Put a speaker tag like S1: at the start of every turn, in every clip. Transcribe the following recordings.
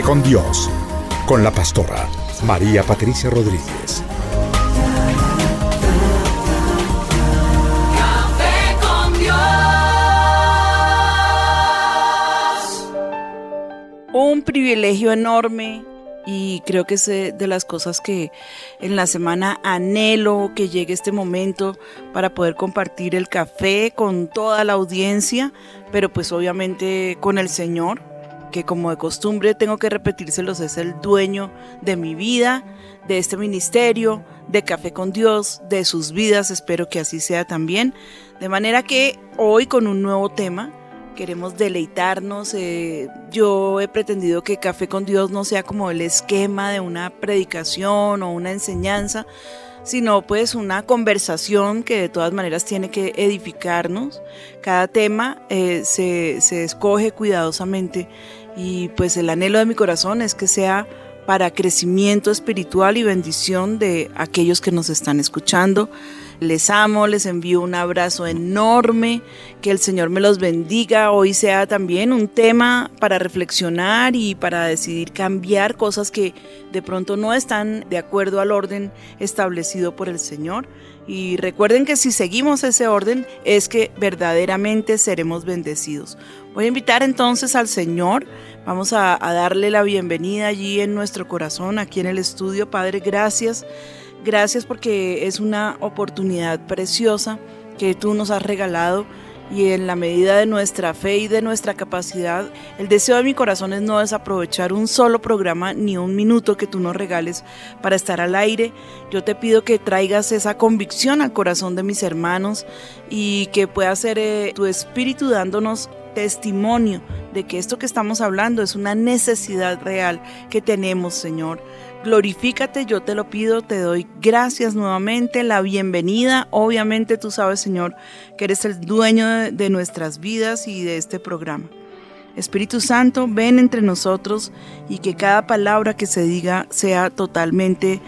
S1: Café con Dios, con
S2: la pastora María Patricia Rodríguez.
S1: Café con Dios.
S3: Un privilegio enorme y creo que es eh, de las cosas que en la semana anhelo que llegue este momento para poder compartir el café con toda la audiencia, pero pues obviamente con el Señor, que como de costumbre tengo que repetírselos, es el dueño de mi vida, de este ministerio, de Café con Dios, de sus vidas, espero que así sea también. De manera que hoy con un nuevo tema, queremos deleitarnos. eh, yo he pretendido que Café con Dios no sea como el esquema de una predicación o una enseñanza, sino pues una conversación que de todas maneras tiene que edificarnos. Cada tema eh, se, se escoge cuidadosamente y pues el anhelo de mi corazón es que sea para crecimiento espiritual y bendición de aquellos que nos están escuchando. Les amo, les envío un abrazo enorme, que el Señor me los bendiga. Hoy sea también un tema para reflexionar y para decidir cambiar cosas que de pronto no están de acuerdo al orden establecido por el Señor. Y recuerden que si seguimos ese orden es que verdaderamente seremos bendecidos. Voy a invitar entonces al Señor, vamos a, darle la bienvenida allí en nuestro corazón, aquí en el estudio. Padre, gracias. Gracias porque es una oportunidad preciosa que tú nos has regalado y en la medida de nuestra fe y de nuestra capacidad, el deseo de mi corazón es no desaprovechar un solo programa ni un minuto que tú nos regales para estar al aire. Yo te pido que traigas esa convicción al corazón de mis hermanos y que pueda ser eh, tu espíritu dándonos testimonio de que esto que estamos hablando es una necesidad real que tenemos, Señor. Glorifícate, yo te lo pido, te doy gracias nuevamente, la bienvenida. Obviamente tú sabes, Señor, que eres el dueño de, de nuestras vidas y de este programa. Espíritu Santo, ven entre nosotros y que cada palabra que se diga sea totalmente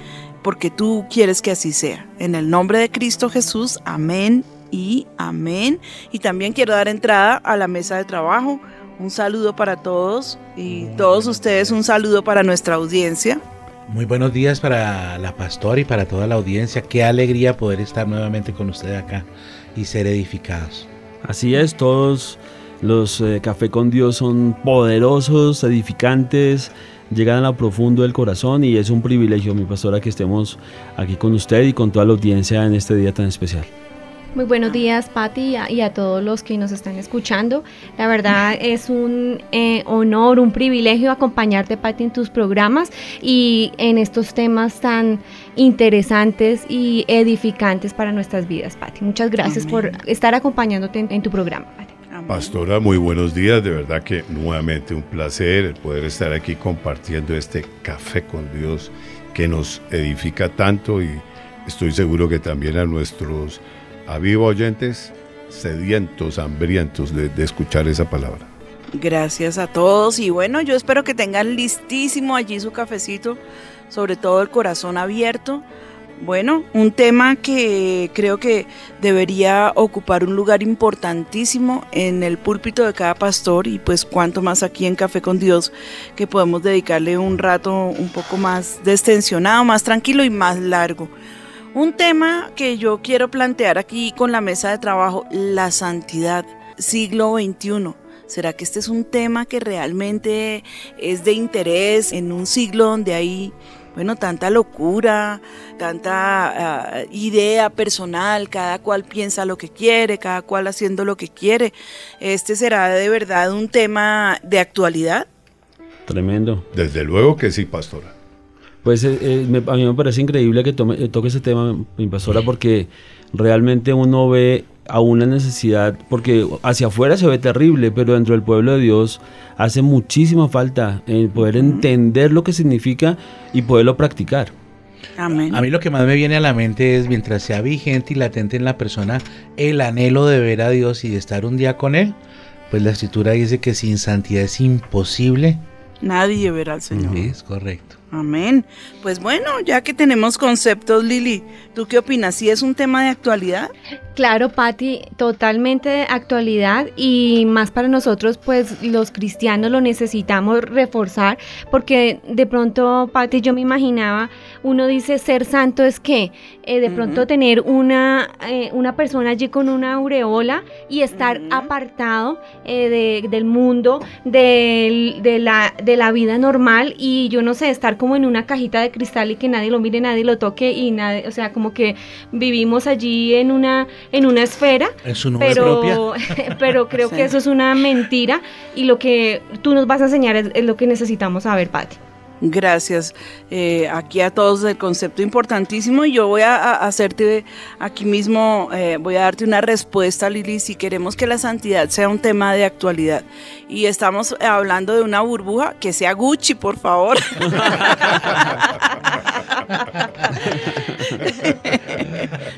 S3: porque tú quieres que así sea. En el nombre de Cristo Jesús, amén y amén. Y también quiero dar entrada a la mesa de trabajo. Un saludo para todos y todos ustedes un saludo para nuestra audiencia.
S4: Muy buenos días para la pastora y para toda la audiencia. Qué alegría poder estar nuevamente con ustedes acá y ser edificados.
S5: Así es, todos los eh, Café con Dios son poderosos, edificantes, llegan a lo profundo del corazón y es un privilegio, mi pastora, que estemos aquí con usted y con toda la audiencia en este día tan especial.
S6: Muy buenos días, Patti, y a, y a todos los que nos están escuchando. La verdad es un eh, honor, un privilegio acompañarte, Patti, en tus programas y en estos temas tan interesantes y edificantes para nuestras vidas, Patti. Muchas gracias por estar acompañándote en, en tu programa, Patti.
S7: Pastora, muy buenos días. De verdad que nuevamente un placer el poder estar aquí compartiendo este café con Dios que nos edifica tanto y estoy seguro que también a nuestros avivos oyentes sedientos, hambrientos de, de escuchar esa palabra.
S3: Gracias a todos y bueno, yo espero que tengan listísimo allí su cafecito, sobre todo el corazón abierto. Bueno, un tema que creo que debería ocupar un lugar importantísimo en el púlpito de cada pastor y pues cuanto más aquí en Café con Dios que podemos dedicarle un rato un poco más destensionado, más tranquilo y más largo. Un tema que yo quiero plantear aquí con la mesa de trabajo, la santidad, siglo XXI. ¿Será que este es un tema que realmente es de interés en un siglo donde hay, bueno, tanta locura, tanta ah, idea personal, cada cual piensa lo que quiere, cada cual haciendo lo que quiere? ¿Este será de verdad un tema de actualidad?
S5: Tremendo.
S7: Desde luego que sí, pastora.
S5: Pues eh, eh, me- a mí me parece increíble que tome- eh, toque ese tema, mi pastora, porque realmente uno ve aún la necesidad, porque hacia afuera se ve terrible, pero dentro del pueblo de Dios hace muchísima falta el poder entender lo que significa y poderlo practicar.
S3: Amén.
S4: A mí lo que más me viene a la mente es mientras sea vigente y latente en la persona el anhelo de ver a Dios y de estar un día con Él, pues la escritura dice que sin santidad es imposible.
S3: Nadie verá al Señor.
S4: Es correcto.
S3: Amén. Pues bueno, ya que tenemos conceptos, Lili, ¿tú qué opinas? ¿Si es un tema de actualidad?
S6: Claro, Patti, totalmente de actualidad y más para nosotros, pues los cristianos lo necesitamos reforzar porque de pronto, Patti, yo me imaginaba, uno dice ser santo es que eh, de pronto tener una, eh, una persona allí con una aureola y estar apartado eh, de- del mundo, del- de, la, de la vida normal y yo no sé, estar como en una cajita de cristal y que nadie lo mire, nadie lo toque y nadie, o sea, como que vivimos allí en una, en una esfera,
S4: En su nube propia.
S6: pero, pero creo
S3: Sí.
S6: que eso es una mentira y lo que tú nos vas a enseñar es, es lo que necesitamos saber, Patti.
S3: Gracias eh, aquí a todos del concepto importantísimo yo voy a, a hacerte aquí mismo, eh, voy a darte una respuesta Lili, si queremos que la santidad sea un tema de actualidad y estamos hablando de una burbuja, que sea Gucci por favor.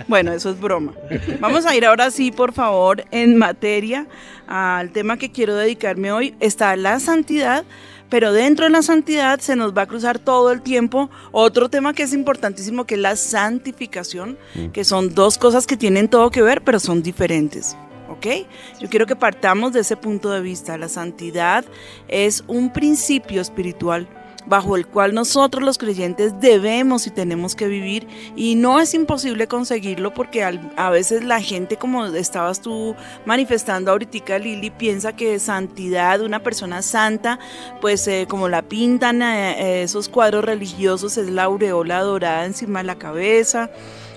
S3: bueno, eso es broma. Vamos a ir ahora sí, por favor, en materia al tema que quiero dedicarme hoy. Está la santidad, pero dentro de la santidad se nos va a cruzar todo el tiempo otro tema que es importantísimo, que es la santificación, que son dos cosas que tienen todo que ver, pero son diferentes. ¿Ok? Yo quiero que partamos de ese punto de vista. La santidad es un principio espiritual bajo el cual nosotros los creyentes debemos y tenemos que vivir y no es imposible conseguirlo porque a veces la gente como estabas tú manifestando ahorita Lili piensa que santidad, una persona santa, pues eh, como la pintan eh, eh, esos cuadros religiosos es la aureola dorada encima de la cabeza.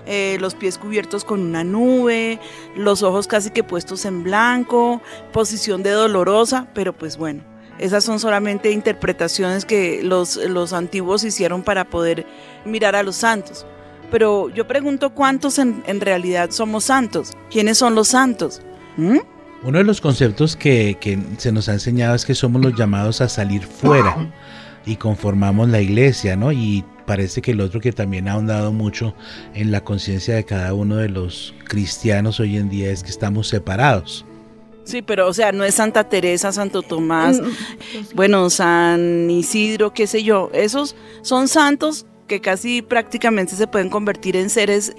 S3: eh, los pies cubiertos con una nube, los ojos casi que puestos en blanco, posición de dolorosa, pero pues bueno, esas son solamente interpretaciones que los, los antiguos hicieron para poder mirar a los santos. Pero yo pregunto cuántos en, en realidad somos santos. ¿Quiénes son los santos? ¿Mm?
S4: Uno de los conceptos que, que se nos ha enseñado es que somos los llamados a salir fuera y conformamos la iglesia, ¿no? Y parece que el otro que también ha ahondado mucho en la conciencia de cada uno de los cristianos hoy en día es que estamos separados.
S3: Sí, pero o sea, no es Santa Teresa, Santo Tomás,
S6: Mm,
S3: bueno, San Isidro, qué sé yo. Esos son santos que casi prácticamente se pueden convertir en seres,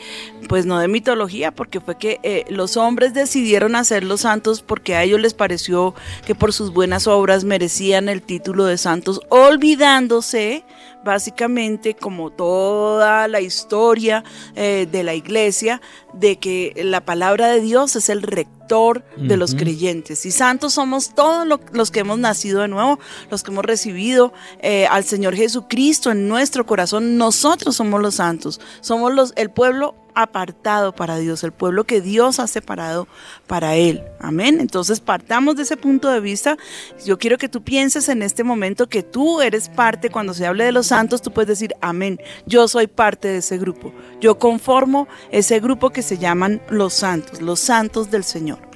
S3: pues no de mitología, porque fue que eh, los hombres decidieron hacerlos santos porque a ellos les pareció que por sus buenas obras merecían el título de santos, olvidándose básicamente como toda la historia eh, de la iglesia, de que la palabra de Dios es el rector de los creyentes. Y santos somos todos lo- los que hemos nacido de nuevo, los que hemos recibido eh, al Señor Jesucristo en nuestro corazón. Nosotros somos los santos, somos los, el pueblo apartado para Dios, el pueblo que Dios ha separado para Él. Amén. Entonces partamos de ese punto de vista. Yo quiero que tú pienses en este momento que tú eres parte, cuando se hable de los santos, tú puedes decir, amén, yo soy parte de ese grupo. Yo conformo ese grupo que se llaman los santos, los santos del Señor.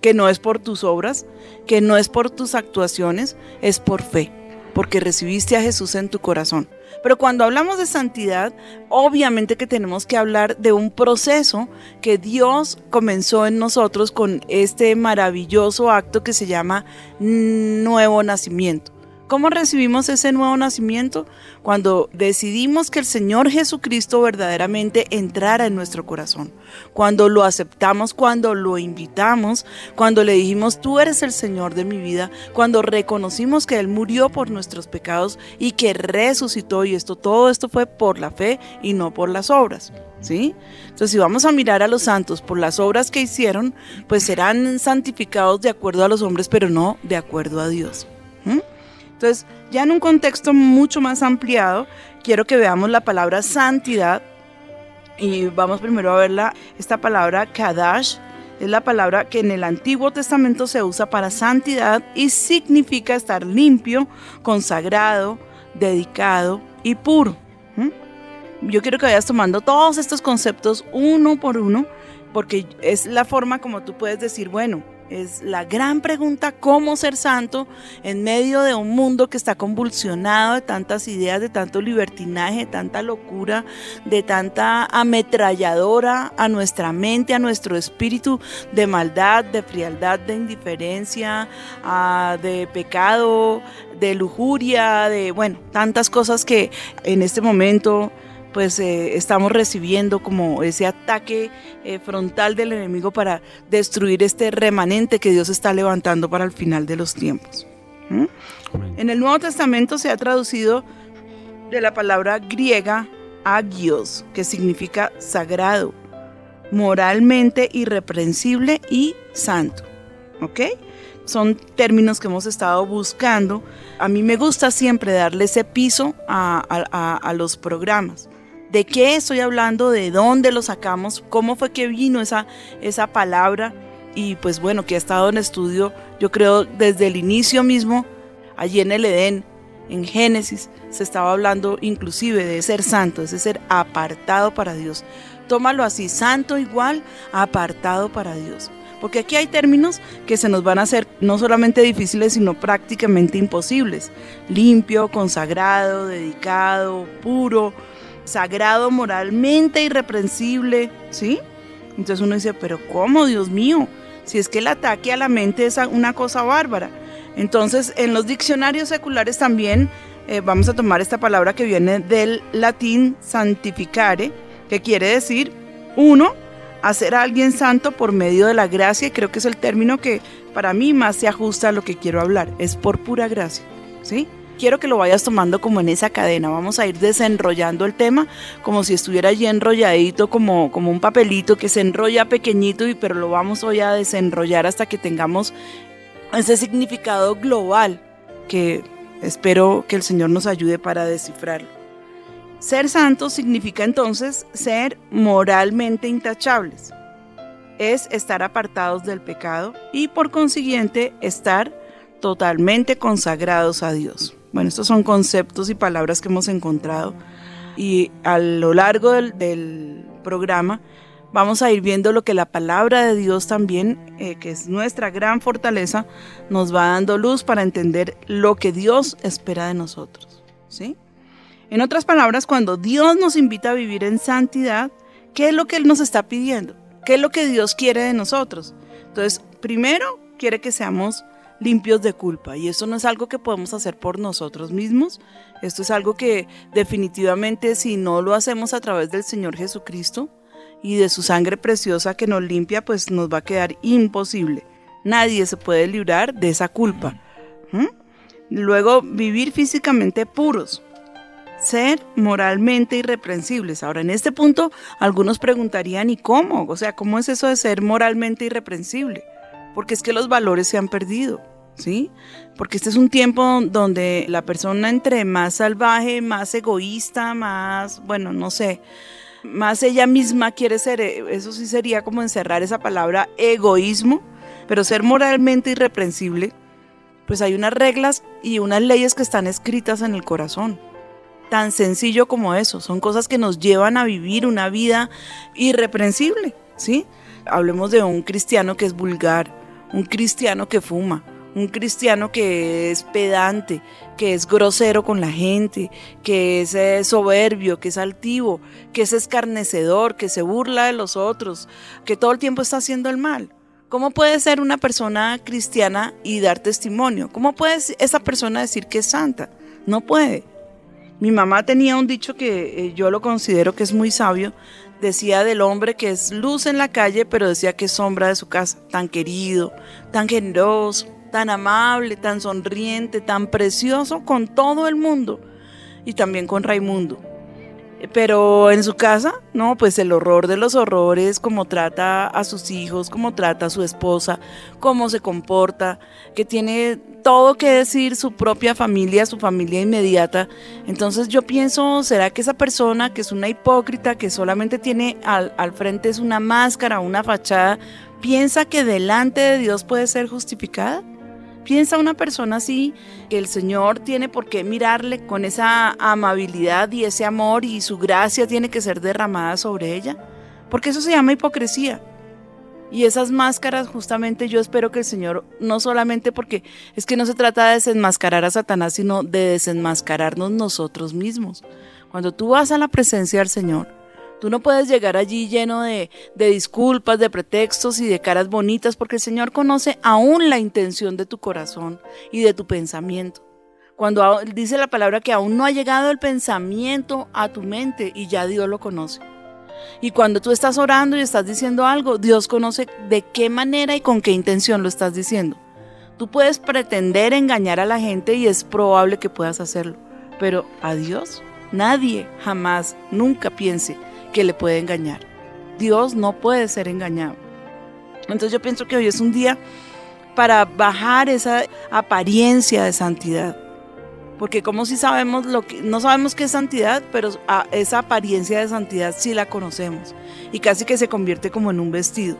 S3: Que no es por tus obras, que no es por tus actuaciones, es por fe, porque recibiste a Jesús en tu corazón. Pero cuando hablamos de santidad, obviamente que tenemos que hablar de un proceso que Dios comenzó en nosotros con este maravilloso acto que se llama nuevo nacimiento. ¿Cómo recibimos ese nuevo nacimiento? Cuando decidimos que el Señor Jesucristo verdaderamente entrara en nuestro corazón. Cuando lo aceptamos, cuando lo invitamos, cuando le dijimos, tú eres el Señor de mi vida, cuando reconocimos que Él murió por nuestros pecados y que resucitó y esto, todo esto fue por la fe y no por las obras. ¿Sí? Entonces, si vamos a mirar a los santos por las obras que hicieron, pues serán santificados de acuerdo a los hombres, pero no de acuerdo a Dios. Entonces, ya en un contexto mucho más ampliado, quiero que veamos la palabra santidad y vamos primero a ver la- esta palabra kadash. Es la palabra que en el Antiguo Testamento se usa para santidad y significa estar limpio, consagrado, dedicado y puro. Yo quiero que vayas tomando todos estos conceptos uno por uno, porque es la forma como tú puedes decir, bueno, es la gran pregunta cómo ser santo en medio de un mundo que está convulsionado de tantas ideas, de tanto libertinaje, de tanta locura, de tanta ametralladora a nuestra mente, a nuestro espíritu de maldad, de frialdad, de indiferencia, de pecado, de lujuria, de, bueno, tantas cosas que en este momento pues eh, estamos recibiendo como ese ataque eh, frontal del enemigo para destruir este remanente que Dios está levantando para el final de los tiempos. ¿Mm? En el Nuevo Testamento se ha traducido de la palabra griega agios, que significa sagrado, moralmente irreprensible y santo. ¿Ok? Son términos que hemos estado buscando. A mí me gusta siempre darle ese piso a, a- a- a los programas. ¿De qué estoy hablando? ¿De dónde lo sacamos? ¿Cómo fue que vino esa, esa palabra? Y pues bueno, que ha estado en estudio, yo creo, desde el inicio mismo, allí en el Edén, en Génesis, se estaba hablando inclusive de ser santo, es de ser apartado para Dios. Tómalo así, santo igual, apartado para Dios. Porque aquí hay términos que se nos van a hacer no solamente difíciles, sino prácticamente imposibles. Limpio, consagrado, dedicado, puro, sagrado moralmente irreprensible, ¿sí? Entonces uno dice, pero ¿cómo, Dios mío? Si es que el ataque a la mente es una cosa bárbara. Entonces, en los diccionarios seculares también eh, vamos a tomar esta palabra que viene del latín santificare, que quiere decir, uno, hacer a alguien santo por medio de la gracia, y creo que es el término que para mí más se ajusta a lo que quiero hablar, es por pura gracia, ¿sí? Quiero que lo vayas tomando como en esa cadena, vamos a ir desenrollando el tema como si estuviera allí enrolladito, como, como un papelito que se enrolla pequeñito, y, pero lo vamos hoy a desenrollar hasta que tengamos ese significado global que espero que el Señor nos ayude para descifrarlo. Ser santo significa entonces ser moralmente intachables. Es estar apartados del pecado y por consiguiente estar totalmente consagrados a Dios. Bueno, estos son conceptos y palabras que hemos encontrado y a lo largo del, programa vamos a ir viendo lo que la palabra de Dios también, eh, que es nuestra gran fortaleza, nos va dando luz para entender lo que Dios espera de nosotros. ¿sí? En otras palabras, cuando Dios nos invita a vivir en santidad, ¿qué es lo que Él nos está pidiendo? ¿Qué es lo que Dios quiere de nosotros? Entonces, primero, quiere que seamos limpios de culpa. Y esto no es algo que podemos hacer por nosotros mismos. Esto es algo que definitivamente si no lo hacemos a través del Señor Jesucristo y de su sangre preciosa que nos limpia, pues nos va a quedar imposible. Nadie se puede librar de esa culpa. ¿Mm? Luego, vivir físicamente puros. Ser moralmente irreprensibles. Ahora, en este punto, algunos preguntarían, ¿y cómo? O sea, ¿cómo es eso de ser moralmente irreprensible? Porque es que los valores se han perdido. ¿sí? Porque este es un tiempo donde la persona entre más salvaje, más egoísta, más, bueno, no sé, más ella misma quiere ser, eh, eso sí sería como encerrar esa palabra egoísmo, pero ser moralmente irreprensible, pues hay unas reglas y unas leyes que están escritas en el corazón. Tan sencillo como eso, son cosas que nos llevan a vivir una vida irreprensible, ¿sí? Hablemos de un cristiano que es vulgar, un cristiano que fuma, un cristiano que es pedante, que es grosero con la gente, que es eh, soberbio, que es altivo, que es escarnecedor, que se burla de los otros, que todo el tiempo está haciendo el mal. ¿Cómo puede ser una persona cristiana y dar testimonio? ¿Cómo puede esa persona decir que es santa? No puede. Mi mamá tenía un dicho que eh, yo lo considero que es muy sabio. Decía del hombre que es luz en la calle, pero decía que es sombra de su casa. Tan querido, tan generoso, tan amable, tan sonriente, tan precioso con todo el mundo y también con Raimundo. Pero en su casa, no, pues el horror de los horrores, cómo trata a sus hijos, cómo trata a su esposa, cómo se comporta, que tiene todo que decir su propia familia, su familia inmediata. Entonces yo pienso, ¿será que esa persona que es una hipócrita, que solamente tiene al, al frente es una máscara, una fachada, piensa que delante de Dios puede ser justificada? ¿Piensa una persona así que el Señor tiene por qué mirarle con esa amabilidad y ese amor y su gracia tiene que ser derramada sobre ella? Porque eso se llama hipocresía. Y esas máscaras, justamente yo espero que el Señor, no solamente porque es que no se trata de desenmascarar a Satanás, sino de desenmascararnos nosotros mismos. Cuando tú vas a la presencia del Señor, Tú no puedes llegar allí lleno de, de, disculpas, de pretextos y de caras bonitas, porque el Señor conoce aún la intención de tu corazón y de tu pensamiento. Cuando dice la palabra que aún no ha llegado el pensamiento a tu mente y ya Dios lo conoce. Y cuando tú estás orando y estás diciendo algo, Dios conoce de qué manera y con qué intención lo estás diciendo. Tú puedes pretender engañar a la gente y es probable que puedas hacerlo, pero a Dios nadie jamás, nunca piense que le puede engañar. Dios no puede ser engañado. Entonces yo pienso que hoy es un día para bajar esa apariencia de santidad. Porque como si sabemos lo que no sabemos qué es santidad, pero esa apariencia de santidad sí la conocemos y casi que se convierte como en un vestido.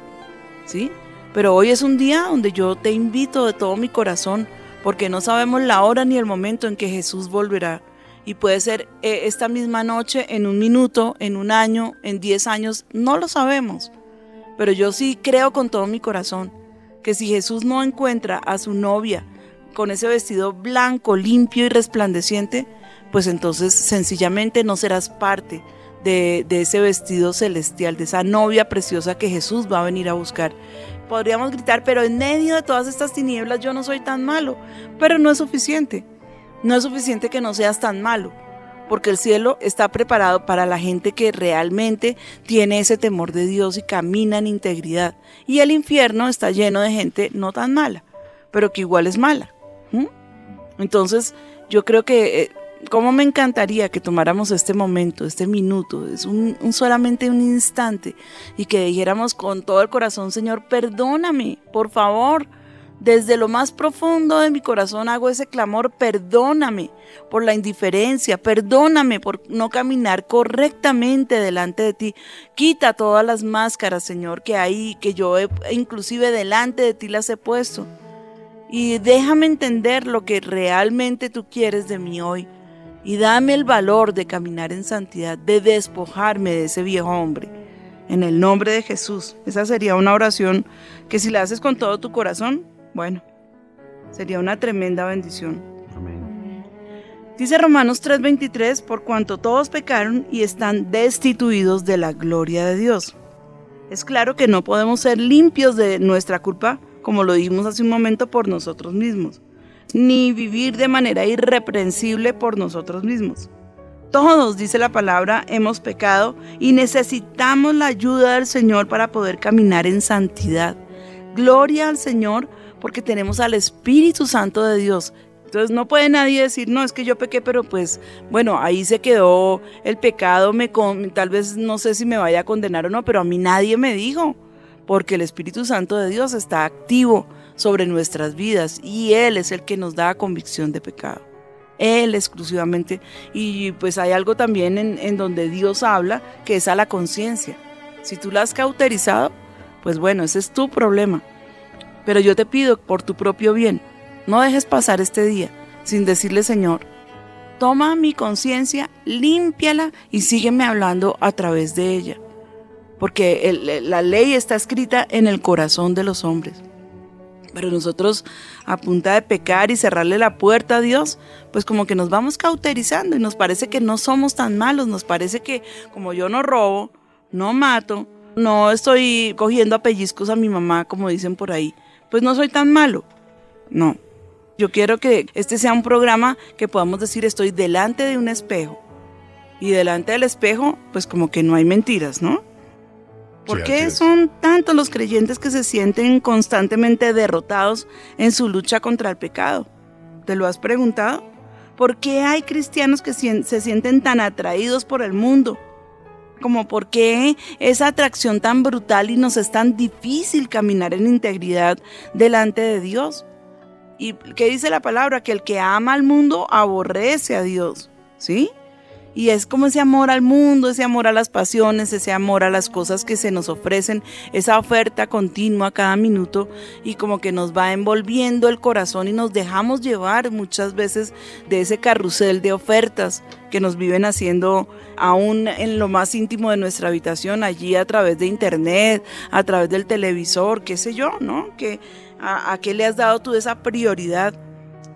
S3: ¿Sí? Pero hoy es un día donde yo te invito de todo mi corazón porque no sabemos la hora ni el momento en que Jesús volverá y puede ser eh, esta misma noche, en un minuto, en un año, en diez años, no lo sabemos. Pero yo sí creo con todo mi corazón que si Jesús no encuentra a su novia con ese vestido blanco, limpio y resplandeciente, pues entonces sencillamente no serás parte de, de ese vestido celestial, de esa novia preciosa que Jesús va a venir a buscar podríamos gritar, pero en medio de todas estas tinieblas yo no soy tan malo, pero no es suficiente. No es suficiente que no seas tan malo, porque el cielo está preparado para la gente que realmente tiene ese temor de Dios y camina en integridad. Y el infierno está lleno de gente no tan mala, pero que igual es mala. Entonces, yo creo que, eh, como me encantaría que tomáramos este momento, este minuto, es un, un solamente un instante, y que dijéramos con todo el corazón, Señor, perdóname, por favor desde lo más profundo de mi corazón hago ese clamor, perdóname por la indiferencia, perdóname por no caminar correctamente delante de ti. Quita todas las máscaras, Señor, que hay, que yo he, inclusive delante de ti las he puesto. Y déjame entender lo que realmente tú quieres de mí hoy. Y dame el valor de caminar en santidad, de despojarme de ese viejo hombre. En el nombre de Jesús. Esa sería una oración que si la haces con todo tu corazón, bueno, sería una tremenda bendición.
S5: Amén.
S3: Dice Romanos 3:23, por cuanto todos pecaron y están destituidos de la gloria de Dios. Es claro que no podemos ser limpios de nuestra culpa, como lo dijimos hace un momento, por nosotros mismos, ni vivir de manera irreprensible por nosotros mismos. Todos, dice la palabra, hemos pecado y necesitamos la ayuda del Señor para poder caminar en santidad. Gloria al Señor porque tenemos al Espíritu Santo de Dios. Entonces no puede nadie decir, no, es que yo pequé, pero pues bueno, ahí se quedó el pecado, me con, tal vez no sé si me vaya a condenar o no, pero a mí nadie me dijo, porque el Espíritu Santo de Dios está activo sobre nuestras vidas y Él es el que nos da convicción de pecado. Él exclusivamente. Y pues hay algo también en, en donde Dios habla, que es a la conciencia. Si tú la has cauterizado, pues bueno, ese es tu problema. Pero yo te pido por tu propio bien, no dejes pasar este día sin decirle, Señor, toma mi conciencia, límpiala y sígueme hablando a través de ella. Porque la ley está escrita en el corazón de los hombres. Pero nosotros, a punta de pecar y cerrarle la puerta a Dios, pues como que nos vamos cauterizando y nos parece que no somos tan malos, nos parece que como yo no robo, no mato, no estoy cogiendo a pellizcos a mi mamá, como dicen por ahí, pues no soy tan malo. No. Yo quiero que este sea un programa que podamos decir estoy delante de un espejo. Y delante del espejo, pues como que no hay mentiras, ¿no? ¿Por
S7: Sí,
S3: qué son tantos los creyentes que se sienten constantemente derrotados en su lucha contra el pecado? ¿Te lo has preguntado? ¿Por qué hay cristianos que se sienten tan atraídos por el mundo? Como por qué esa atracción tan brutal y nos es tan difícil caminar en integridad delante de Dios. ¿Y qué dice la palabra? Que el que ama al mundo aborrece a Dios, ¿sí? Y es como ese amor al mundo, ese amor a las pasiones, ese amor a las cosas que se nos ofrecen, esa oferta continua cada minuto y como que nos va envolviendo el corazón y nos dejamos llevar muchas veces de ese carrusel de ofertas que nos viven haciendo aún en lo más íntimo de nuestra habitación, allí a través de internet, a través del televisor, qué sé yo, ¿no? Que, a, a qué le has dado tú esa prioridad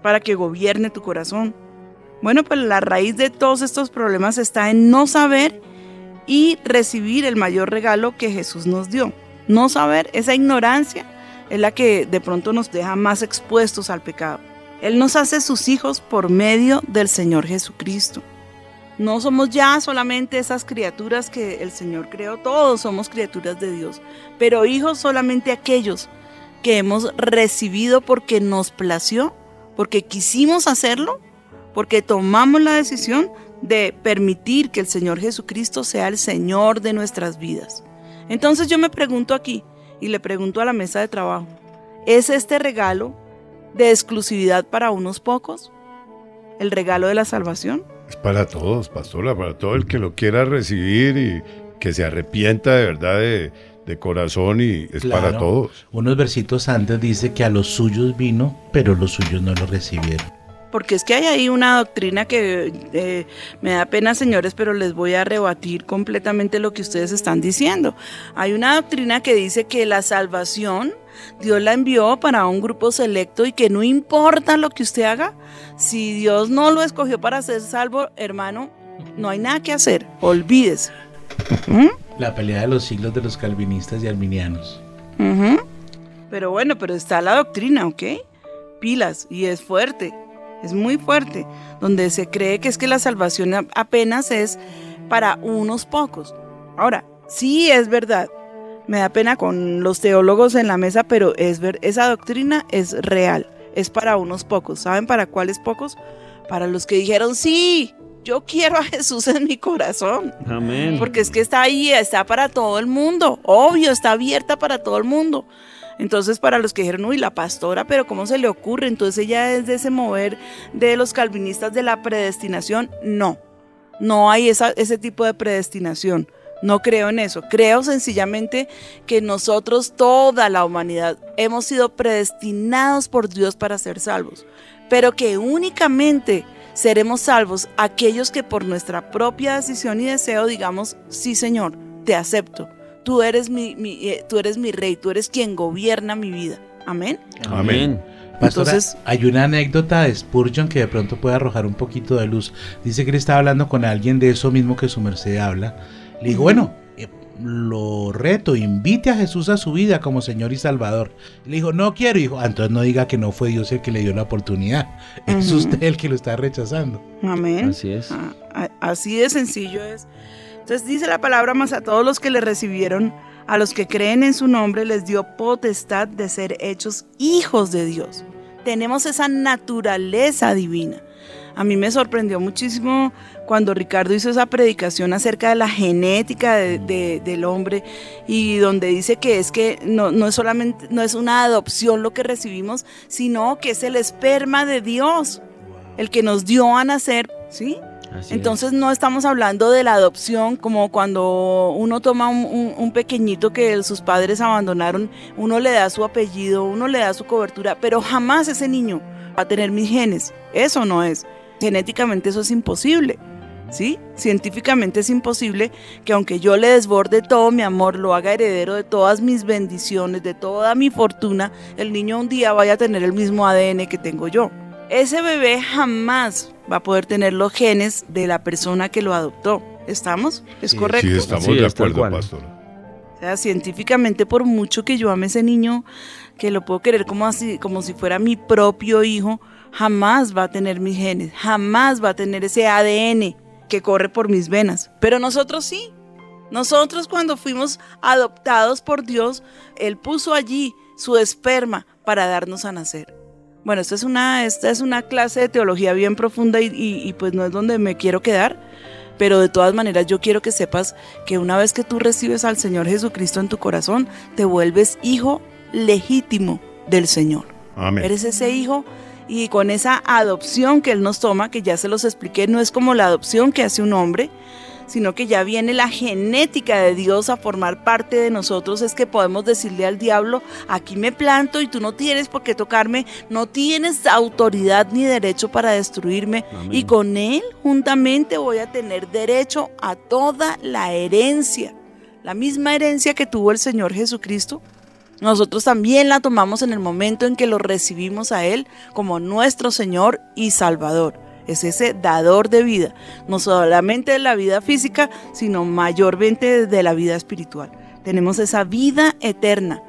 S3: para que gobierne tu corazón? Bueno, pues la raíz de todos estos problemas está en no saber y recibir el mayor regalo que Jesús nos dio. No saber, esa ignorancia es la que de pronto nos deja más expuestos al pecado. Él nos hace sus hijos por medio del Señor Jesucristo. No somos ya solamente esas criaturas que el Señor creó, todos somos criaturas de Dios, pero hijos solamente aquellos que hemos recibido porque nos plació, porque quisimos hacerlo porque tomamos la decisión de permitir que el Señor Jesucristo sea el Señor de nuestras vidas. Entonces yo me pregunto aquí y le pregunto a la mesa de trabajo, ¿es este regalo de exclusividad para unos pocos? ¿El regalo de la salvación?
S7: Es para todos, pastora, para todo el que lo quiera recibir y que se arrepienta de verdad de, de corazón y es para todos.
S4: Unos versitos antes dice que a los suyos vino, pero los suyos no lo recibieron.
S3: Porque es que hay ahí una doctrina que eh, me da pena, señores, pero les voy a rebatir completamente lo que ustedes están diciendo. Hay una doctrina que dice que la salvación Dios la envió para un grupo selecto y que no importa lo que usted haga, si Dios no lo escogió para ser salvo, hermano, no hay nada que hacer, olvídese. ¿Mm?
S4: La pelea de los siglos de los calvinistas y arminianos.
S3: Pero bueno, pero está la doctrina, ¿ok? Pilas, y es fuerte, es muy fuerte, donde se cree que es que la salvación apenas es para unos pocos. Ahora, sí es verdad, me da pena con los teólogos en la mesa, pero es ver, esa doctrina es real, es para unos pocos. ¿Saben para cuáles pocos? Para los que dijeron, sí, yo quiero a Jesús en mi corazón.
S5: Amén.
S3: Porque es que está ahí, está para todo el mundo. Obvio, está abierta para todo el mundo. Entonces, para los que dijeron, uy, la pastora, pero ¿cómo se le ocurre? Entonces ella es de ese mover de los calvinistas de la predestinación. No, no hay ese tipo de predestinación. No creo en eso. Creo sencillamente que nosotros, toda la humanidad, hemos sido predestinados por Dios para ser salvos. Pero que únicamente seremos salvos aquellos que por nuestra propia decisión y deseo digamos, sí Señor, te acepto. Tú eres mi, mi, eh, tú eres mi rey, tú eres quien gobierna mi vida. Amén.
S7: Amén.
S4: Pastora,
S3: Entonces-
S4: hay una anécdota de Spurgeon que de pronto puede arrojar un poquito de luz. Dice que él estaba hablando con alguien de eso mismo que su merced habla. Le digo, bueno, eh, lo reto, invite a Jesús a su vida como Señor y Salvador. Le dijo, no quiero, hijo. entonces no diga que no fue Dios el que le dio la oportunidad. Es usted el que lo está rechazando.
S3: Amén.
S5: Así es.
S3: Ah, Así de sencillo es. Entonces dice la palabra más a todos los que le recibieron, a los que creen en su nombre, les dio potestad de ser hechos hijos de Dios. Tenemos esa naturaleza divina. A mí me sorprendió muchísimo cuando Ricardo hizo esa predicación acerca de la genética de- de- del hombre y donde dice que es que no, no es solamente, no es una adopción lo que recibimos, sino que es el esperma de Dios, el que nos dio a nacer, ¿sí? Entonces no estamos hablando de la adopción como cuando uno toma un, un- un pequeñito que sus padres abandonaron, uno le da su apellido, uno le da su cobertura, pero jamás ese niño va a tener mis genes. Eso no es. Genéticamente eso es imposible. ¿Sí? Científicamente es imposible que aunque yo le desborde todo mi amor, lo haga heredero de todas mis bendiciones, de toda mi fortuna, el niño un día vaya a tener el mismo ADN que tengo yo. Ese bebé jamás va a poder tener los genes de la persona que lo adoptó. ¿Estamos? ¿Es
S4: Sí,
S3: correcto?
S7: Sí, estamos
S5: Sí,
S7: de acuerdo, pastor.
S3: sea, científicamente, por mucho que yo ame a ese niño, que lo puedo querer como, así, como si fuera mi propio hijo, jamás va a tener mis genes, jamás va a tener ese ADN que corre por mis venas. Pero nosotros sí. Nosotros cuando fuimos adoptados por Dios, Él puso allí su esperma para darnos a nacer. Bueno, esta es una, esta es una clase de teología bien profunda y, y- y pues no es donde me quiero quedar, pero de todas maneras yo quiero que sepas que una vez que tú recibes al Señor Jesucristo en tu corazón, te vuelves hijo legítimo del Señor.
S7: Amén.
S3: Eres ese hijo y con esa adopción que Él nos toma, que ya se los expliqué, no es como la adopción que hace un hombre, sino que ya viene la genética de Dios a formar parte de nosotros, es que podemos decirle al diablo, aquí me planto y tú no tienes por qué tocarme, no tienes autoridad ni derecho para destruirme
S5: Amén.
S3: y con Él juntamente voy a tener derecho a toda la herencia, la misma herencia que tuvo el Señor Jesucristo. Nosotros también la tomamos en el momento en que lo recibimos a Él como nuestro Señor y Salvador. Es ese dador de vida, no solamente de la vida física, sino mayormente de la vida espiritual. Tenemos esa vida eterna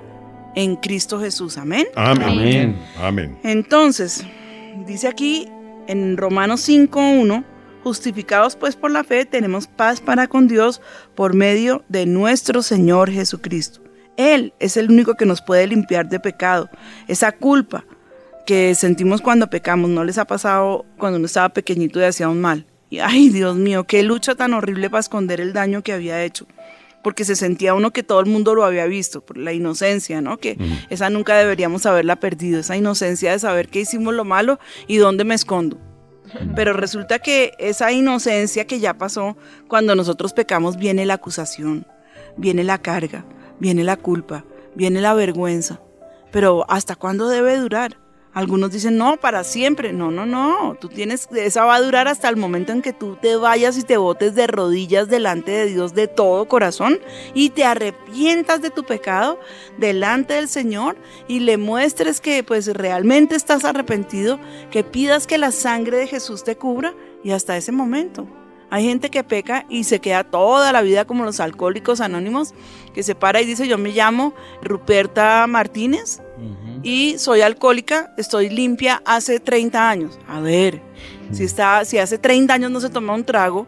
S3: en Cristo Jesús. Amén.
S7: Amén.
S5: Amén.
S7: Amén.
S3: Entonces, dice aquí en Romanos 5.1, justificados pues por la fe, tenemos paz para con Dios por medio de nuestro Señor Jesucristo. Él es el único que nos puede limpiar de pecado, esa culpa que sentimos cuando pecamos. ¿No les ha pasado cuando uno estaba pequeñito y hacía un mal? Y ay, Dios mío, qué lucha tan horrible para esconder el daño que había hecho. Porque se sentía uno que todo el mundo lo había visto, por la inocencia, ¿no? Que esa nunca deberíamos haberla perdido, esa inocencia de saber que hicimos lo malo y dónde me escondo. Pero resulta que esa inocencia que ya pasó, cuando nosotros pecamos viene la acusación, viene la carga, viene la culpa, viene la vergüenza. Pero ¿hasta cuándo debe durar? Algunos dicen, no, para siempre. No, no, no. Tú tienes, esa va a durar hasta el momento en que tú te vayas y te botes de rodillas delante de Dios de todo corazón y te arrepientas de tu pecado delante del Señor y le muestres que pues realmente estás arrepentido, que pidas que la sangre de Jesús te cubra y hasta ese momento. Hay gente que peca y se queda toda la vida como los alcohólicos anónimos, que se para y dice, yo me llamo Ruperta Martínez y soy alcohólica, estoy limpia hace 30 años. A ver, si, está, si hace 30 años no se toma un trago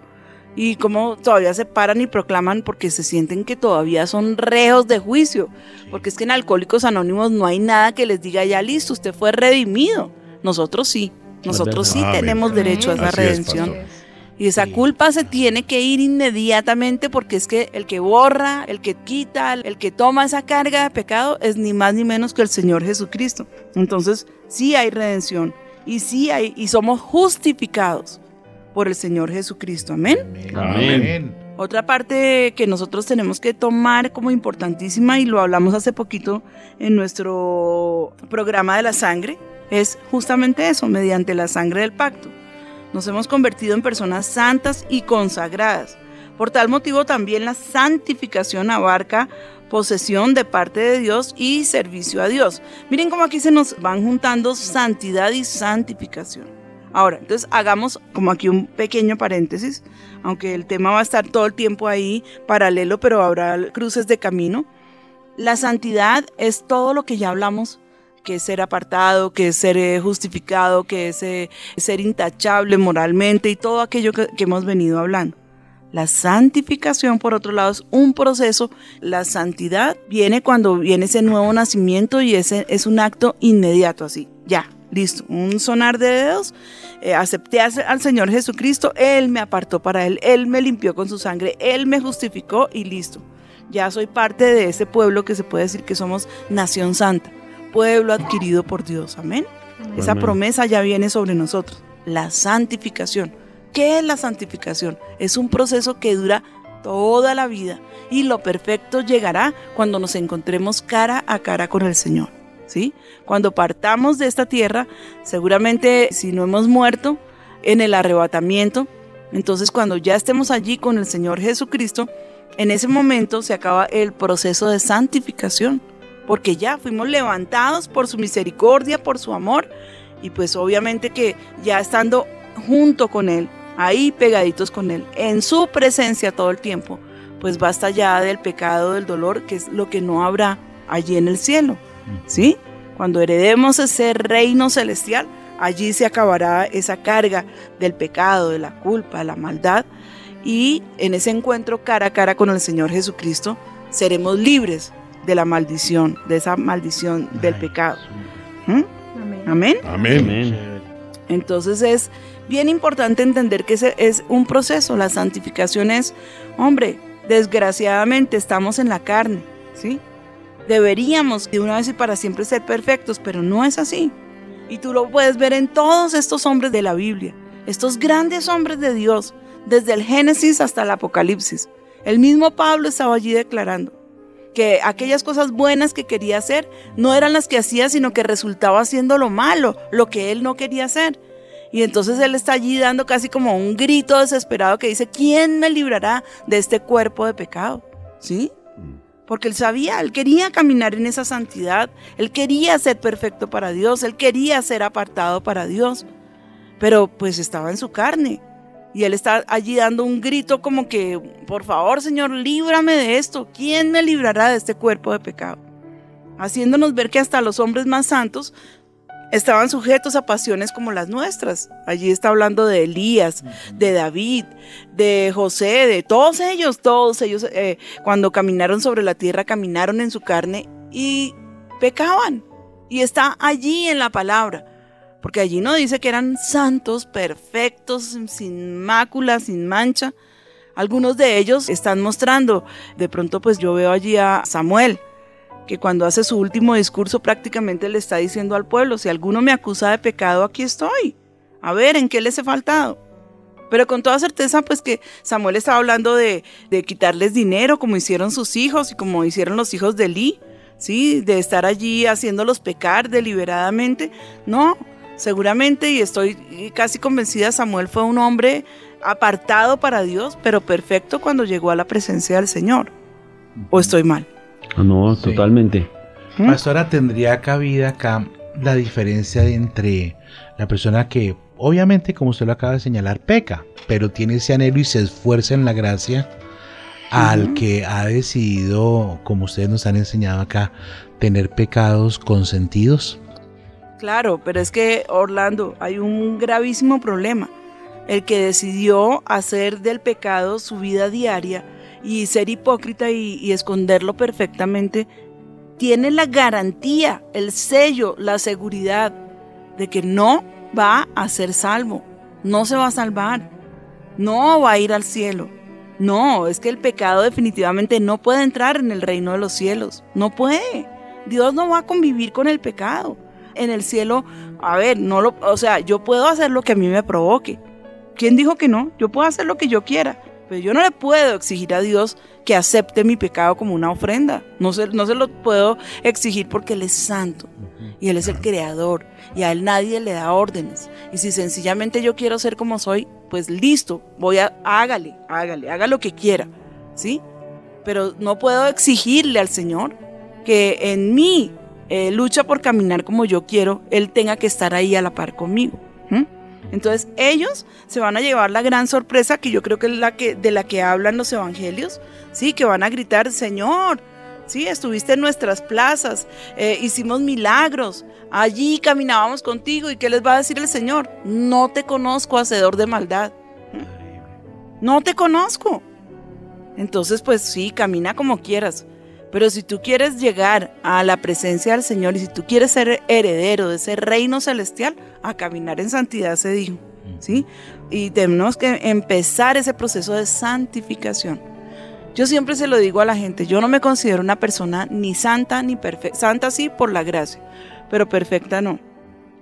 S3: y como todavía se paran y proclaman porque se sienten que todavía son reos de juicio, porque es que en Alcohólicos Anónimos no hay nada que les diga ya listo, usted fue redimido. Nosotros sí, nosotros sí
S7: Amén.
S3: tenemos derecho a esa
S7: Así
S3: redención. Y esa
S4: Sí.
S3: culpa se tiene que ir inmediatamente porque es que el que borra, el que quita, el que toma esa carga de pecado es ni más ni menos que el Señor Jesucristo. Entonces, sí hay redención y sí hay y somos justificados por el Señor Jesucristo. Amén.
S5: Amén.
S3: Otra parte que nosotros tenemos que tomar como importantísima y lo hablamos hace poquito en nuestro programa de la sangre es justamente eso, mediante la sangre del pacto. Nos hemos convertido en personas santas y consagradas. Por tal motivo también la santificación abarca posesión de parte de Dios y servicio a Dios. Miren cómo aquí se nos van juntando santidad y santificación. Ahora, entonces hagamos como aquí un pequeño paréntesis, aunque el tema va a estar todo el tiempo ahí paralelo, pero habrá cruces de camino. La santidad es todo lo que ya hablamos, que es ser apartado, que es ser eh, justificado, que eh, ser intachable moralmente y todo aquello que, hemos venido hablando. La santificación, por otro lado, es un proceso. La santidad viene cuando viene ese nuevo nacimiento y ese es un acto inmediato, así, ya, listo, un sonar de dedos. eh, acepté al Señor Jesucristo, Él me apartó para Él, Él me limpió con su sangre, Él me justificó y listo. Ya soy parte de ese pueblo que se puede decir que somos nación santa, pueblo adquirido por Dios, amén. Esa promesa ya viene sobre nosotros, la santificación. ¿Qué es la santificación? Es un proceso que dura toda la vida y lo perfecto llegará cuando nos encontremos cara a cara con el Señor. ¿sí? Cuando partamos de esta tierra, seguramente si no hemos muerto en el arrebatamiento, entonces cuando ya estemos allí con el Señor Jesucristo, en ese momento se acaba el proceso de santificación, porque ya fuimos levantados por su misericordia, por su amor, y pues obviamente que ya estando junto con Él, ahí pegaditos con Él, en su presencia todo el tiempo, pues basta ya del pecado, del dolor, que es lo que no habrá allí en el cielo, ¿sí? Cuando heredemos ese reino celestial, allí se acabará esa carga del pecado, de la culpa, de la maldad, y en ese encuentro cara a cara con el Señor Jesucristo, seremos libres de la maldición, de esa maldición del pecado. ¿Mm?
S6: Amén.
S3: Amén.
S7: Amén.
S5: Amén.
S3: Entonces es bien importante entender que ese es un proceso. La santificación es, hombre, desgraciadamente estamos en la carne, ¿sí? Deberíamos de una vez y para siempre ser perfectos, pero no es así. Y tú lo puedes ver en todos estos hombres de la Biblia, estos grandes hombres de Dios, desde el Génesis hasta el Apocalipsis. El mismo Pablo estaba allí declarando que aquellas cosas buenas que quería hacer no eran las que hacía, sino que resultaba haciendo lo malo, lo que él no quería hacer. Y entonces él está allí dando casi como un grito desesperado que dice, ¿quién me librará de este cuerpo de pecado? ¿Sí? Porque él sabía, él quería caminar en esa santidad, él quería ser perfecto para Dios, él quería ser apartado para Dios, pero pues estaba en su carne. Y él está allí dando un grito como que, por favor, Señor, líbrame de esto. ¿Quién me librará de este cuerpo de pecado? Haciéndonos ver que hasta los hombres más santos estaban sujetos a pasiones como las nuestras. Allí está hablando de Elías, de David, de José, de todos ellos, todos ellos eh, cuando caminaron sobre la tierra, caminaron en su carne y pecaban. Y está allí en la palabra. Porque allí no dice que eran santos, perfectos, sin mácula, sin mancha. Algunos de ellos están mostrando. De pronto pues yo veo allí a Samuel, que cuando hace su último discurso prácticamente le está diciendo al pueblo, si alguno me acusa de pecado, aquí estoy. A ver, ¿en qué les he faltado? Pero con toda certeza, pues que Samuel estaba hablando de, quitarles dinero, como hicieron sus hijos y como hicieron los hijos de Elí, ¿sí? De estar allí haciéndolos pecar deliberadamente. No, seguramente, y estoy casi convencida, Samuel fue un hombre apartado para Dios, pero perfecto cuando llegó a la presencia del Señor. ¿O estoy mal?
S5: Ah, No,
S4: Sí.
S5: totalmente.
S3: ¿Mm?
S4: Pastora, tendría cabida acá la diferencia entre la persona que, obviamente, como usted lo acaba de señalar, peca, pero tiene ese anhelo y se esfuerza en la gracia, al que ha decidido, como ustedes nos han enseñado acá, tener pecados consentidos.
S3: Claro, pero es que Orlando, hay un gravísimo problema. El que decidió hacer del pecado su vida diaria y ser hipócrita y, esconderlo perfectamente, tiene la garantía, el sello, la seguridad de que no va a ser salvo, no se va a salvar, no va a ir al cielo. No, es que el pecado definitivamente no puede entrar en el reino de los cielos, no puede. Dios no va a convivir con el pecado en el cielo, a ver, no lo, o sea, yo puedo hacer lo que a mí me provoque. ¿Quién dijo que no? Yo puedo hacer lo que yo quiera, pero yo no le puedo exigir a Dios que acepte mi pecado como una ofrenda. No se, no se lo puedo exigir porque Él es santo y Él es el creador y a Él nadie le da órdenes. Y si sencillamente yo quiero ser como soy, pues listo, voy a, hágale, hágale, haga lo que quiera, ¿sí? Pero no puedo exigirle al Señor que en mí eh, lucha por caminar como yo quiero, Él tenga que estar ahí a la par conmigo. Entonces ellos se van a llevar la gran sorpresa que yo creo que es la que de la que hablan los evangelios, sí, que van a gritar, Señor, sí, estuviste en nuestras plazas, eh, hicimos milagros, allí caminábamos contigo y qué les va a decir el Señor, no te conozco, hacedor de maldad, no te conozco. Entonces pues sí, camina como quieras, pero si tú quieres llegar a la presencia del Señor y si tú quieres ser heredero de ese reino celestial, a caminar en santidad se dijo, ¿sí? Y tenemos que empezar ese proceso de santificación. Yo siempre se lo digo a la gente, yo no me considero una persona ni santa ni perfecta. Santa sí por la gracia, pero perfecta no.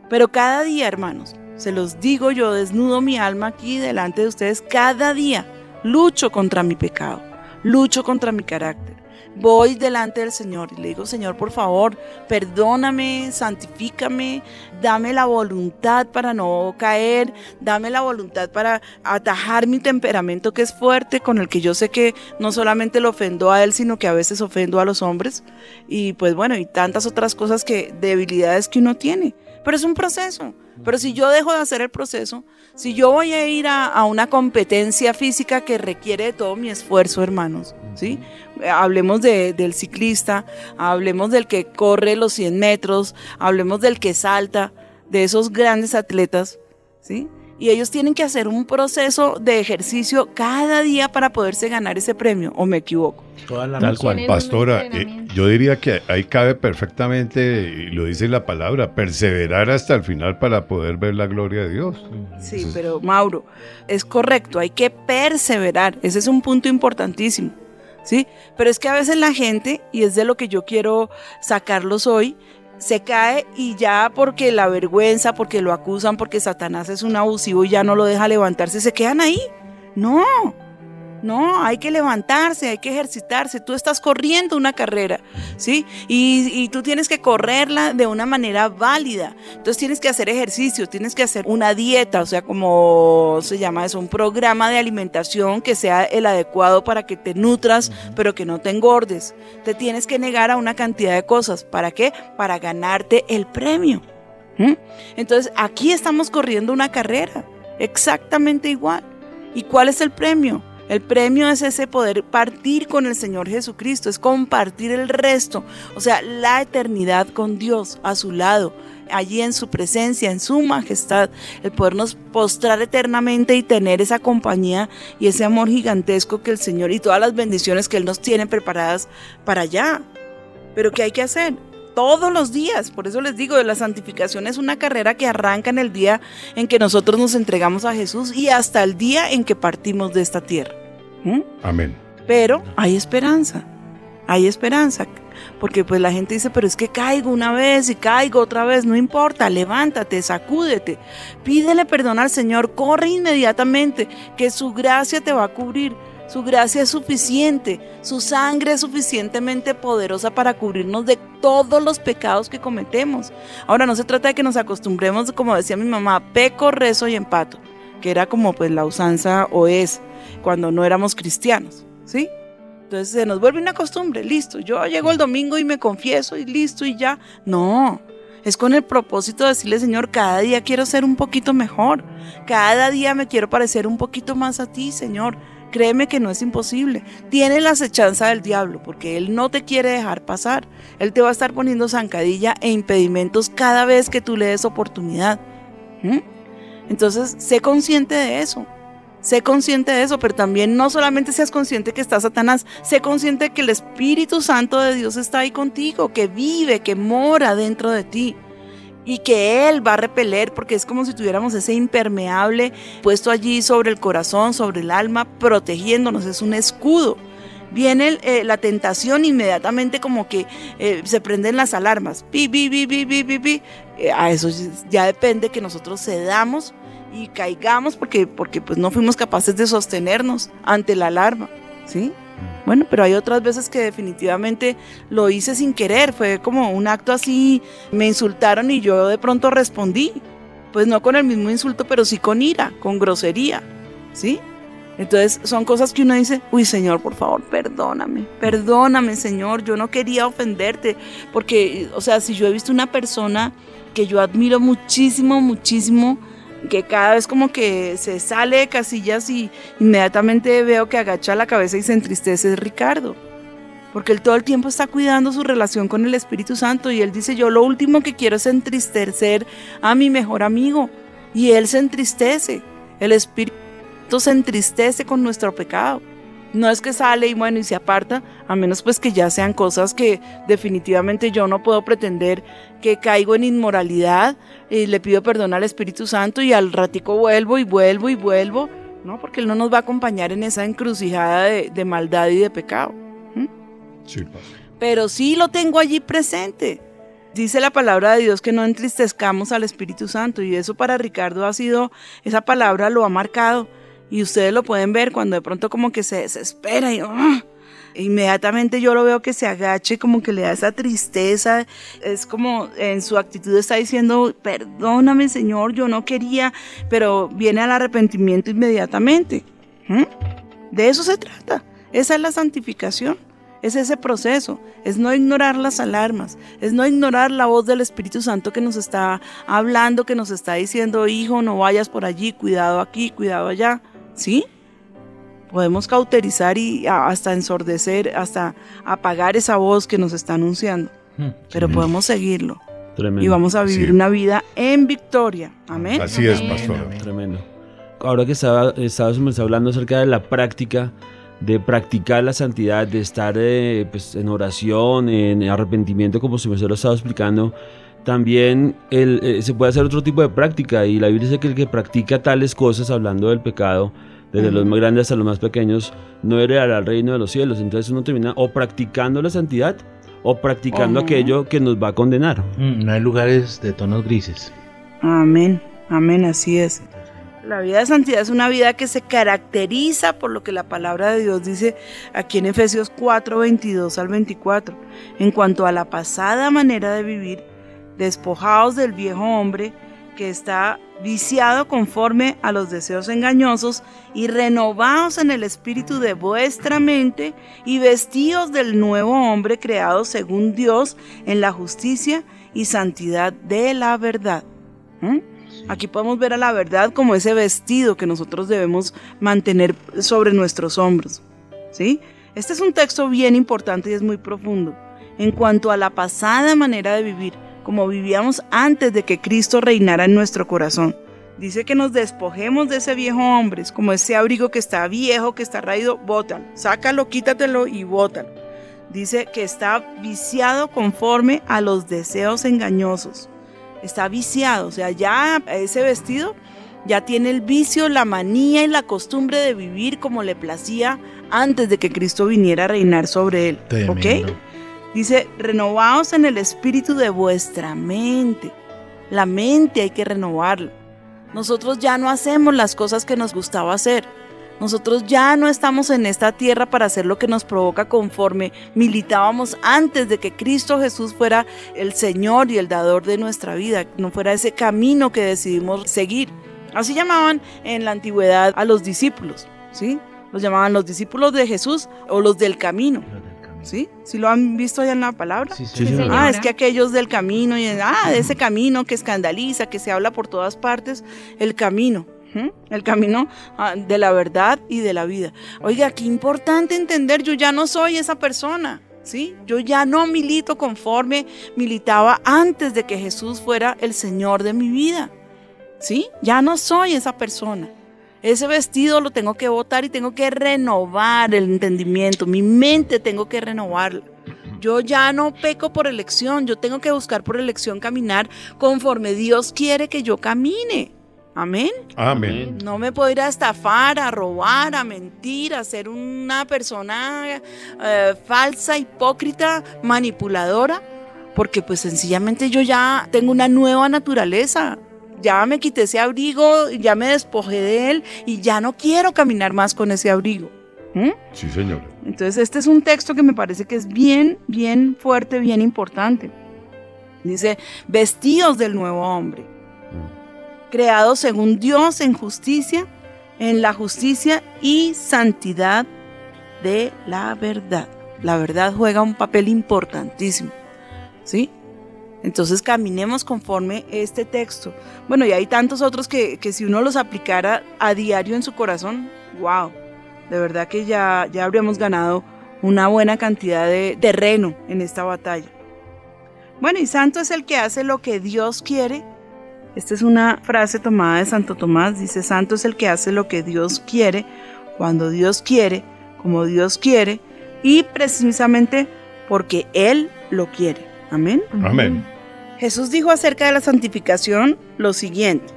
S3: Pero cada día, hermanos, se los digo yo, desnudo mi alma aquí delante de ustedes, cada día lucho contra mi pecado, lucho contra mi carácter voy delante del Señor y le digo, Señor, por favor, perdóname, santifícame, dame la voluntad para no caer, dame la voluntad para atajar mi temperamento que es fuerte, con el que yo sé que no solamente lo ofendo a Él, sino que a veces ofendo a los hombres. Y pues bueno, y tantas otras cosas que, debilidades que uno tiene. Pero es un proceso. Pero si yo dejo de hacer el proceso, si yo voy a ir a, a una competencia física que requiere de todo mi esfuerzo, hermanos, ¿sí? Hablemos de- del ciclista, hablemos del que corre los 100 metros, hablemos del que salta, de esos grandes atletas, ¿sí? Y ellos tienen que hacer un proceso de ejercicio cada día para poderse ganar ese premio, ¿o me equivoco?
S4: Toda la
S5: Tal
S4: razón.
S5: cual.
S7: Pastora, eh, yo diría que ahí cabe perfectamente, y lo dice la palabra, perseverar hasta el final para poder ver la gloria de Dios.
S3: Sí,
S7: Entonces-
S3: pero Mauro, es correcto, hay que perseverar, ese es un punto importantísimo, ¿sí? Pero es que a veces la gente, y es de lo que yo quiero sacarlos hoy, se cae y ya porque la vergüenza, porque lo acusan, porque Satanás es un abusivo y ya no lo deja levantarse, se quedan ahí. No, no, hay que levantarse, hay que ejercitarse. Tú estás corriendo una carrera, ¿sí? Y, y tú tienes que correrla de una manera válida. Entonces tienes que hacer ejercicio, tienes que hacer una dieta, o sea, como se llama eso, un programa de alimentación que sea el adecuado para que te nutras, pero que no te engordes. Te tienes que negar a una cantidad de cosas. ¿Para qué? Para ganarte el premio. ¿Mm? Entonces, aquí estamos corriendo una carrera, exactamente igual. ¿Y cuál es el premio? El premio es ese poder partir con el Señor Jesucristo, es compartir el resto, o sea, la eternidad con Dios a su lado, allí en su presencia, en su majestad, el podernos postrar eternamente y tener esa compañía y ese amor gigantesco que el Señor y todas las bendiciones que Él nos tiene preparadas para allá. Pero ¿qué hay que hacer? Todos los días, por eso les digo, la santificación es una carrera que arranca en el día en que nosotros nos entregamos a Jesús y hasta el día en que partimos de esta tierra. ¿Mm?
S7: Amén.
S3: Pero hay esperanza, hay esperanza. Porque pues la gente dice, pero es que caigo una vez y caigo otra vez, no importa, levántate, sacúdete, pídele perdón al Señor, corre inmediatamente, que su gracia te va a cubrir. Su gracia es suficiente, su sangre es suficientemente poderosa para cubrirnos de todos los pecados que cometemos. Ahora no se trata de que nos acostumbremos, como decía mi mamá, peco, rezo y empato, que era como pues la usanza o es cuando no éramos cristianos, ¿sí? Entonces se nos vuelve una costumbre, listo, yo llego el domingo y me confieso y listo y ya. No, es con el propósito de decirle, Señor, cada día quiero ser un poquito mejor, cada día me quiero parecer un poquito más a ti, Señor. Créeme que no es imposible. Tiene la acechanza del diablo porque él no te quiere dejar pasar. Él te va a estar poniendo zancadilla e impedimentos cada vez que tú le des oportunidad. ¿Mm? Entonces, sé consciente de eso. Sé consciente de eso, pero también no solamente seas consciente que está Satanás, sé consciente que el Espíritu Santo de Dios está ahí contigo, que vive, que mora dentro de ti y que Él va a repeler, porque es como si tuviéramos ese impermeable puesto allí sobre el corazón, sobre el alma, protegiéndonos, es un escudo. Viene eh, la tentación inmediatamente como que eh, se prenden las alarmas, pi, pi, pi, pi, pi, pi, pi. Eh, a eso ya depende que nosotros cedamos y caigamos porque, porque pues no fuimos capaces de sostenernos ante la alarma, ¿sí? Bueno, pero hay otras veces que definitivamente lo hice sin querer, fue como un acto así, me insultaron y yo de pronto respondí, pues no con el mismo insulto, pero sí con ira, con grosería, ¿sí? Entonces son cosas que uno dice, uy Señor, por favor, perdóname, perdóname Señor, yo no quería ofenderte, porque, o sea, si yo he visto una persona que yo admiro muchísimo, muchísimo, que cada vez como que se sale de casillas y inmediatamente veo que agacha la cabeza y se entristece es Ricardo. Porque él todo el tiempo está cuidando su relación con el Espíritu Santo y él dice, yo lo último que quiero es entristecer a mi mejor amigo. Y él se entristece. El Espíritu se entristece con nuestro pecado. No es que sale y bueno y se aparta, a menos pues que ya sean cosas que definitivamente yo no puedo pretender que caigo en inmoralidad y le pido perdón al Espíritu Santo y al ratico vuelvo y vuelvo y vuelvo, ¿no? Porque Él no nos va a acompañar en esa encrucijada de, de maldad y de pecado. ¿m?
S7: Sí.
S3: Pero sí lo tengo allí presente. Dice la palabra de Dios que no entristezcamos al Espíritu Santo y eso para Ricardo ha sido, esa palabra lo ha marcado y ustedes lo pueden ver cuando de pronto como que se desespera y ¡ah! inmediatamente yo lo veo que se agache, como que le da esa tristeza, es como en su actitud está diciendo, perdóname Señor, yo no quería, pero viene al arrepentimiento inmediatamente. De eso se trata, esa es la santificación. es ese proceso, es no ignorar las alarmas, es no ignorar la voz del Espíritu Santo que nos está hablando, que nos está diciendo, hijo, no vayas por allí, cuidado aquí, cuidado allá, ¿sí? Podemos cauterizar y hasta ensordecer, hasta apagar esa voz que nos está anunciando,
S4: Hmm.
S3: pero podemos seguirlo
S5: Tremendo.
S3: y vamos a vivir
S7: Sí.
S3: una vida en victoria. Amén.
S7: Así es,
S6: Amén.
S7: pastor.
S5: Tremendo. Ahora que estaba, está hablando acerca de la práctica, de practicar la santidad, de estar eh, pues, en oración, en arrepentimiento, como se me lo estaba explicando, también el, eh, se puede hacer otro tipo de práctica y la Biblia dice que el que practica tales cosas, hablando del pecado, desde los más grandes hasta los más pequeños, no heredará el reino de los cielos. Entonces uno termina o practicando la santidad o practicando aquello que nos va a condenar.
S4: Mm, No hay lugares de tonos grises.
S3: Amén, amén, así es. La vida de santidad es una vida que se caracteriza por lo que la palabra de Dios dice aquí en Efesios 4, 22 al 24. En cuanto a la pasada manera de vivir, despojados del viejo hombre que está viciado conforme a los deseos engañosos y renovados en el espíritu de vuestra mente y vestidos del nuevo hombre creado según Dios en la justicia y santidad de la verdad. ¿Mm? Aquí podemos ver a la verdad como ese vestido que nosotros debemos mantener sobre nuestros hombros. ¿sí? Este es un texto bien importante y es muy profundo. En cuanto a la pasada manera de vivir, como vivíamos antes de que Cristo reinara en nuestro corazón. Dice que nos despojemos de ese viejo hombre, es como ese abrigo que está viejo, que está raído, bótalo, sácalo, quítatelo y bótalo. Dice que está viciado conforme a los deseos engañosos está viciado, o sea, ya ese vestido ya tiene el vicio, la manía y la costumbre de vivir como le placía antes de que Cristo viniera a reinar sobre él. ¿Ok? Dice, renovaos en el espíritu de vuestra mente. La mente hay que renovarla. Nosotros ya no hacemos las cosas que nos gustaba hacer. Nosotros ya no estamos en esta tierra para hacer lo que nos provoca conforme militábamos antes de que Cristo Jesús fuera el Señor y el dador de nuestra vida, no fuera ese camino que decidimos seguir. Así llamaban en la antigüedad a los discípulos, ¿sí? Los llamaban los discípulos de Jesús o los del camino, ¿sí? ¿Sí lo han visto allá en la palabra?
S4: Sí,
S5: Sí, señora.
S3: Ah, es que aquellos del camino, y ah, de ese camino que escandaliza, que se habla por todas partes, el camino, el camino ah, de la verdad y de la vida. Oiga, qué importante entender, yo ya no soy esa persona, ¿sí? Yo ya no milito conforme militaba antes de que Jesús fuera el Señor de mi vida, ¿sí? Ya no soy esa persona. Ese vestido lo tengo que botar y tengo que renovar el entendimiento, mi mente tengo que renovarla. Yo ya no peco por elección, yo tengo que buscar por elección caminar conforme Dios quiere que yo camine. Amén.
S7: Amén.
S3: No me puedo ir a estafar, a robar, a mentir, a ser una persona eh, falsa, hipócrita, manipuladora, porque pues sencillamente yo ya tengo una nueva naturaleza. Ya me quité ese abrigo, ya me despojé de él y ya no quiero caminar más con ese abrigo. ¿Mm?
S7: Sí, señor.
S3: Entonces este es un texto que me parece que es bien, bien fuerte, bien importante. Dice, vestidos del nuevo hombre, creados según Dios en justicia, en la justicia y santidad de la verdad. La verdad juega un papel importantísimo, ¿sí? Entonces caminemos conforme este texto. Bueno, y hay tantos otros que, que si uno los aplicara a diario en su corazón, wow, de verdad que ya, ya habríamos ganado una buena cantidad de terreno en esta batalla. Bueno, y santo es el que hace lo que Dios quiere. Esta es una frase tomada de Santo Tomás. Dice, santo es el que hace lo que Dios quiere, cuando Dios quiere, como Dios quiere, y precisamente porque Él lo quiere. Amén.
S7: Amén.
S3: Jesús dijo acerca de la santificación lo siguiente,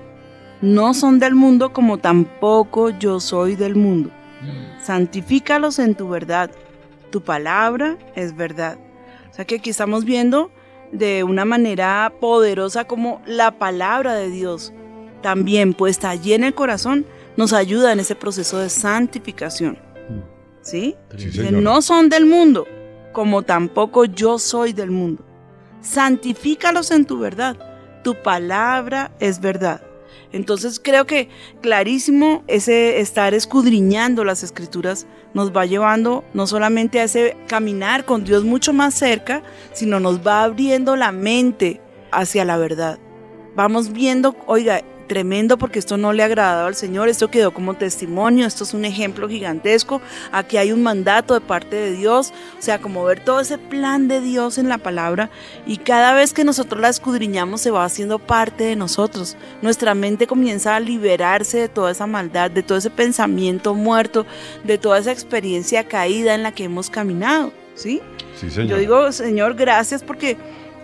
S3: no son del mundo como tampoco yo soy del mundo. Santifícalos en tu verdad, tu palabra es verdad. O sea que aquí estamos viendo de una manera poderosa como la palabra de Dios, también puesta allí en el corazón, nos ayuda en ese proceso de santificación. ¿Sí?
S7: Sí, señor.
S3: no son del mundo, como tampoco yo soy del mundo. Santifícalos en tu verdad. Tu palabra es verdad. Entonces creo que clarísimo ese estar escudriñando las escrituras nos va llevando no solamente a ese caminar con Dios mucho más cerca, sino nos va abriendo la mente hacia la verdad. Vamos viendo, oiga, tremendo porque esto no le ha agradado al Señor, esto quedó como testimonio, esto es un ejemplo gigantesco, aquí hay un mandato de parte de Dios, o sea, como ver todo ese plan de Dios en la palabra y cada vez que nosotros la escudriñamos se va haciendo parte de nosotros, nuestra mente comienza a liberarse de toda esa maldad, de todo ese pensamiento muerto, de toda esa experiencia caída en la que hemos caminado, ¿sí?
S7: Sí, señor.
S3: Yo digo, Señor, gracias porque,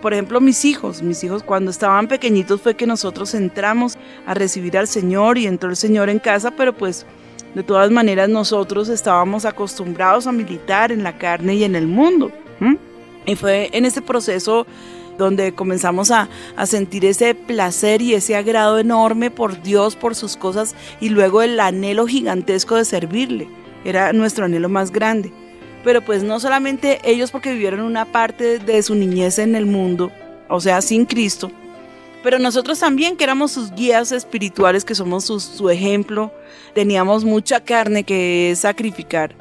S3: por ejemplo, mis hijos, mis hijos cuando estaban pequeñitos fue que nosotros entramos a recibir al Señor y entró el Señor en casa, pero pues de todas maneras nosotros estábamos acostumbrados a militar en la carne y en el mundo. Y fue en ese proceso donde comenzamos a, a sentir ese placer y ese agrado enorme por Dios, por sus cosas y luego el anhelo gigantesco de servirle. Era nuestro anhelo más grande pero pues no solamente ellos porque vivieron una parte de su niñez en el mundo, o sea, sin Cristo, pero nosotros también que éramos sus guías espirituales, que somos su, ejemplo, teníamos mucha carne que sacrificar.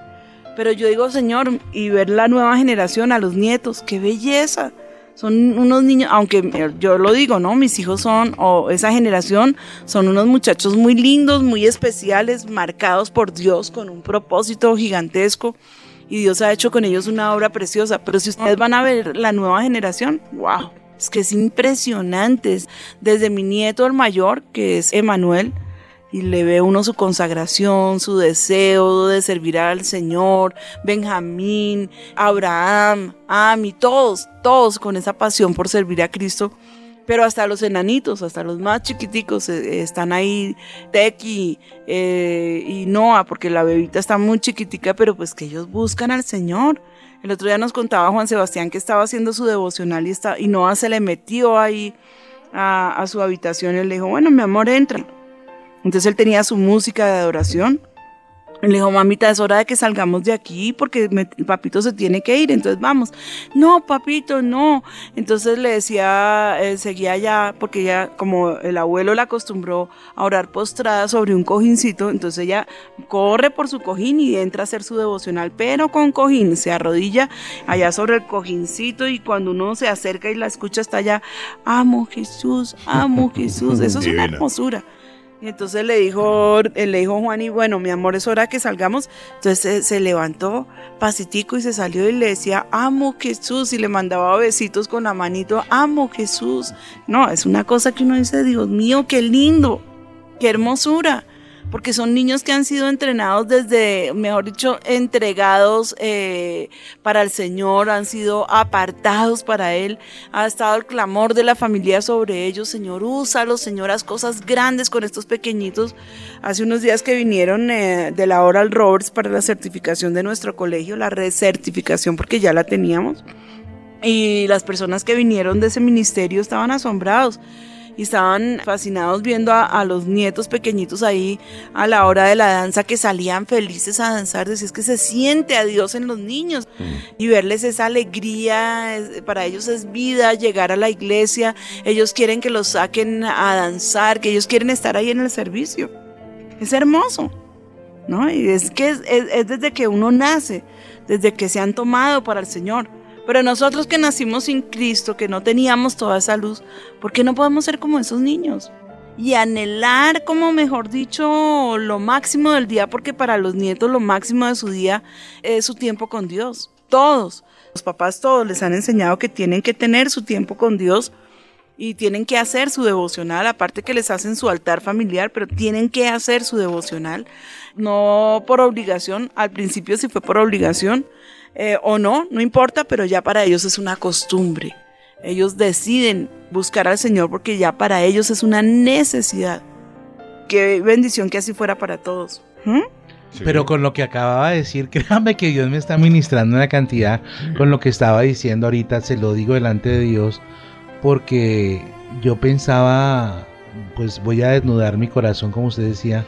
S3: Pero yo digo, Señor, y ver la nueva generación, a los nietos, qué belleza. Son unos niños, aunque yo lo digo, ¿no? Mis hijos son, o esa generación, son unos muchachos muy lindos, muy especiales, marcados por Dios con un propósito gigantesco y Dios ha hecho con ellos una obra preciosa. Pero si ustedes van a ver la nueva generación, wow, es que es impresionante. Desde mi nieto el mayor, que es Emanuel, y le ve uno su consagración, su deseo de servir al Señor, Benjamín, Abraham, Ami, todos, todos con esa pasión por servir a Cristo. Pero hasta los enanitos, hasta los más chiquiticos, eh, están ahí, Teki eh, y Noah, porque la bebita está muy chiquitica, pero pues que ellos buscan al Señor. El otro día nos contaba Juan Sebastián que estaba haciendo su devocional y, está, y Noah se le metió ahí a, a su habitación y le dijo, bueno, mi amor, entra. Entonces él tenía su música de adoración. Le dijo, mamita, es hora de que salgamos de aquí porque me- el papito se tiene que ir, entonces vamos. No, papito, no. Entonces le decía, eh, seguía allá, porque ella, como el abuelo la acostumbró a orar postrada sobre un cojincito, entonces ella corre por su cojín y entra a hacer su devocional, pero con cojín, se arrodilla allá sobre el cojincito y cuando uno se acerca y la escucha está allá, amo Jesús, amo Jesús. Eso es una hermosura. Y entonces le dijo, eh, le dijo Juan y bueno, mi amor, es hora que salgamos. Entonces se, se levantó pasitico y se salió y le decía, amo Jesús. Y le mandaba besitos con la manito, amo Jesús. No, es una cosa que uno dice, Dios mío, qué lindo, qué hermosura. Porque son niños que han sido entrenados desde, mejor dicho, entregados eh, para el Señor, han sido apartados para Él. Ha estado el clamor de la familia sobre ellos. Señor, úsalos, Señor, haz cosas grandes con estos pequeñitos. Hace unos días que vinieron eh, de la Oral Roberts para la certificación de nuestro colegio, la recertificación, porque ya la teníamos. Y las personas que vinieron de ese ministerio estaban asombrados y estaban fascinados viendo a, a los nietos pequeñitos ahí a la hora de la danza que salían felices a danzar. Decís que se siente a Dios en los niños y verles esa alegría, es- para ellos es vida llegar a la iglesia, ellos quieren que los saquen a danzar, que ellos quieren estar ahí en el servicio. Es hermoso, ¿no? Y es que es, es- es desde que uno nace, desde que se han tomado para el Señor. Pero nosotros que nacimos sin Cristo, que no teníamos toda esa luz, ¿por qué no podemos ser como esos niños? Y anhelar, como mejor dicho, lo máximo del día, porque para los nietos lo máximo de su día es su tiempo con Dios. Todos, los papás todos les han enseñado que tienen que tener su tiempo con Dios y tienen que hacer su devocional, aparte que les hacen su altar familiar, pero tienen que hacer su devocional, no por obligación, al principio sí fue por obligación eh, o no, no importa, pero ya para ellos es una costumbre. Ellos deciden buscar al Señor porque ya para ellos es una necesidad. Qué bendición que así fuera para todos. ¿Mm?
S7: Sí.
S4: Pero con lo que acababa de decir, créame que Dios me está ministrando una cantidad con lo que estaba diciendo ahorita, se lo digo delante de Dios, porque yo pensaba, pues voy a desnudar mi corazón, como usted decía,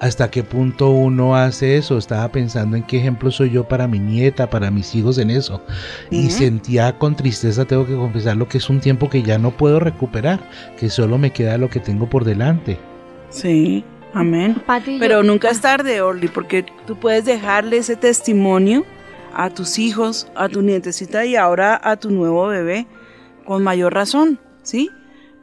S4: hasta qué punto uno hace eso. Estaba pensando en qué ejemplo soy yo para mi nieta, para mis hijos en eso. Y sentía con tristeza, tengo que confesar, lo que es un tiempo que ya no puedo recuperar, que solo me queda lo que tengo por delante.
S3: Sí, amén.
S6: Pati, yo-
S3: Pero nunca es tarde, Orly, porque tú puedes dejarle ese testimonio a tus hijos, a tu nietecita y ahora a tu nuevo bebé con mayor razón, ¿sí?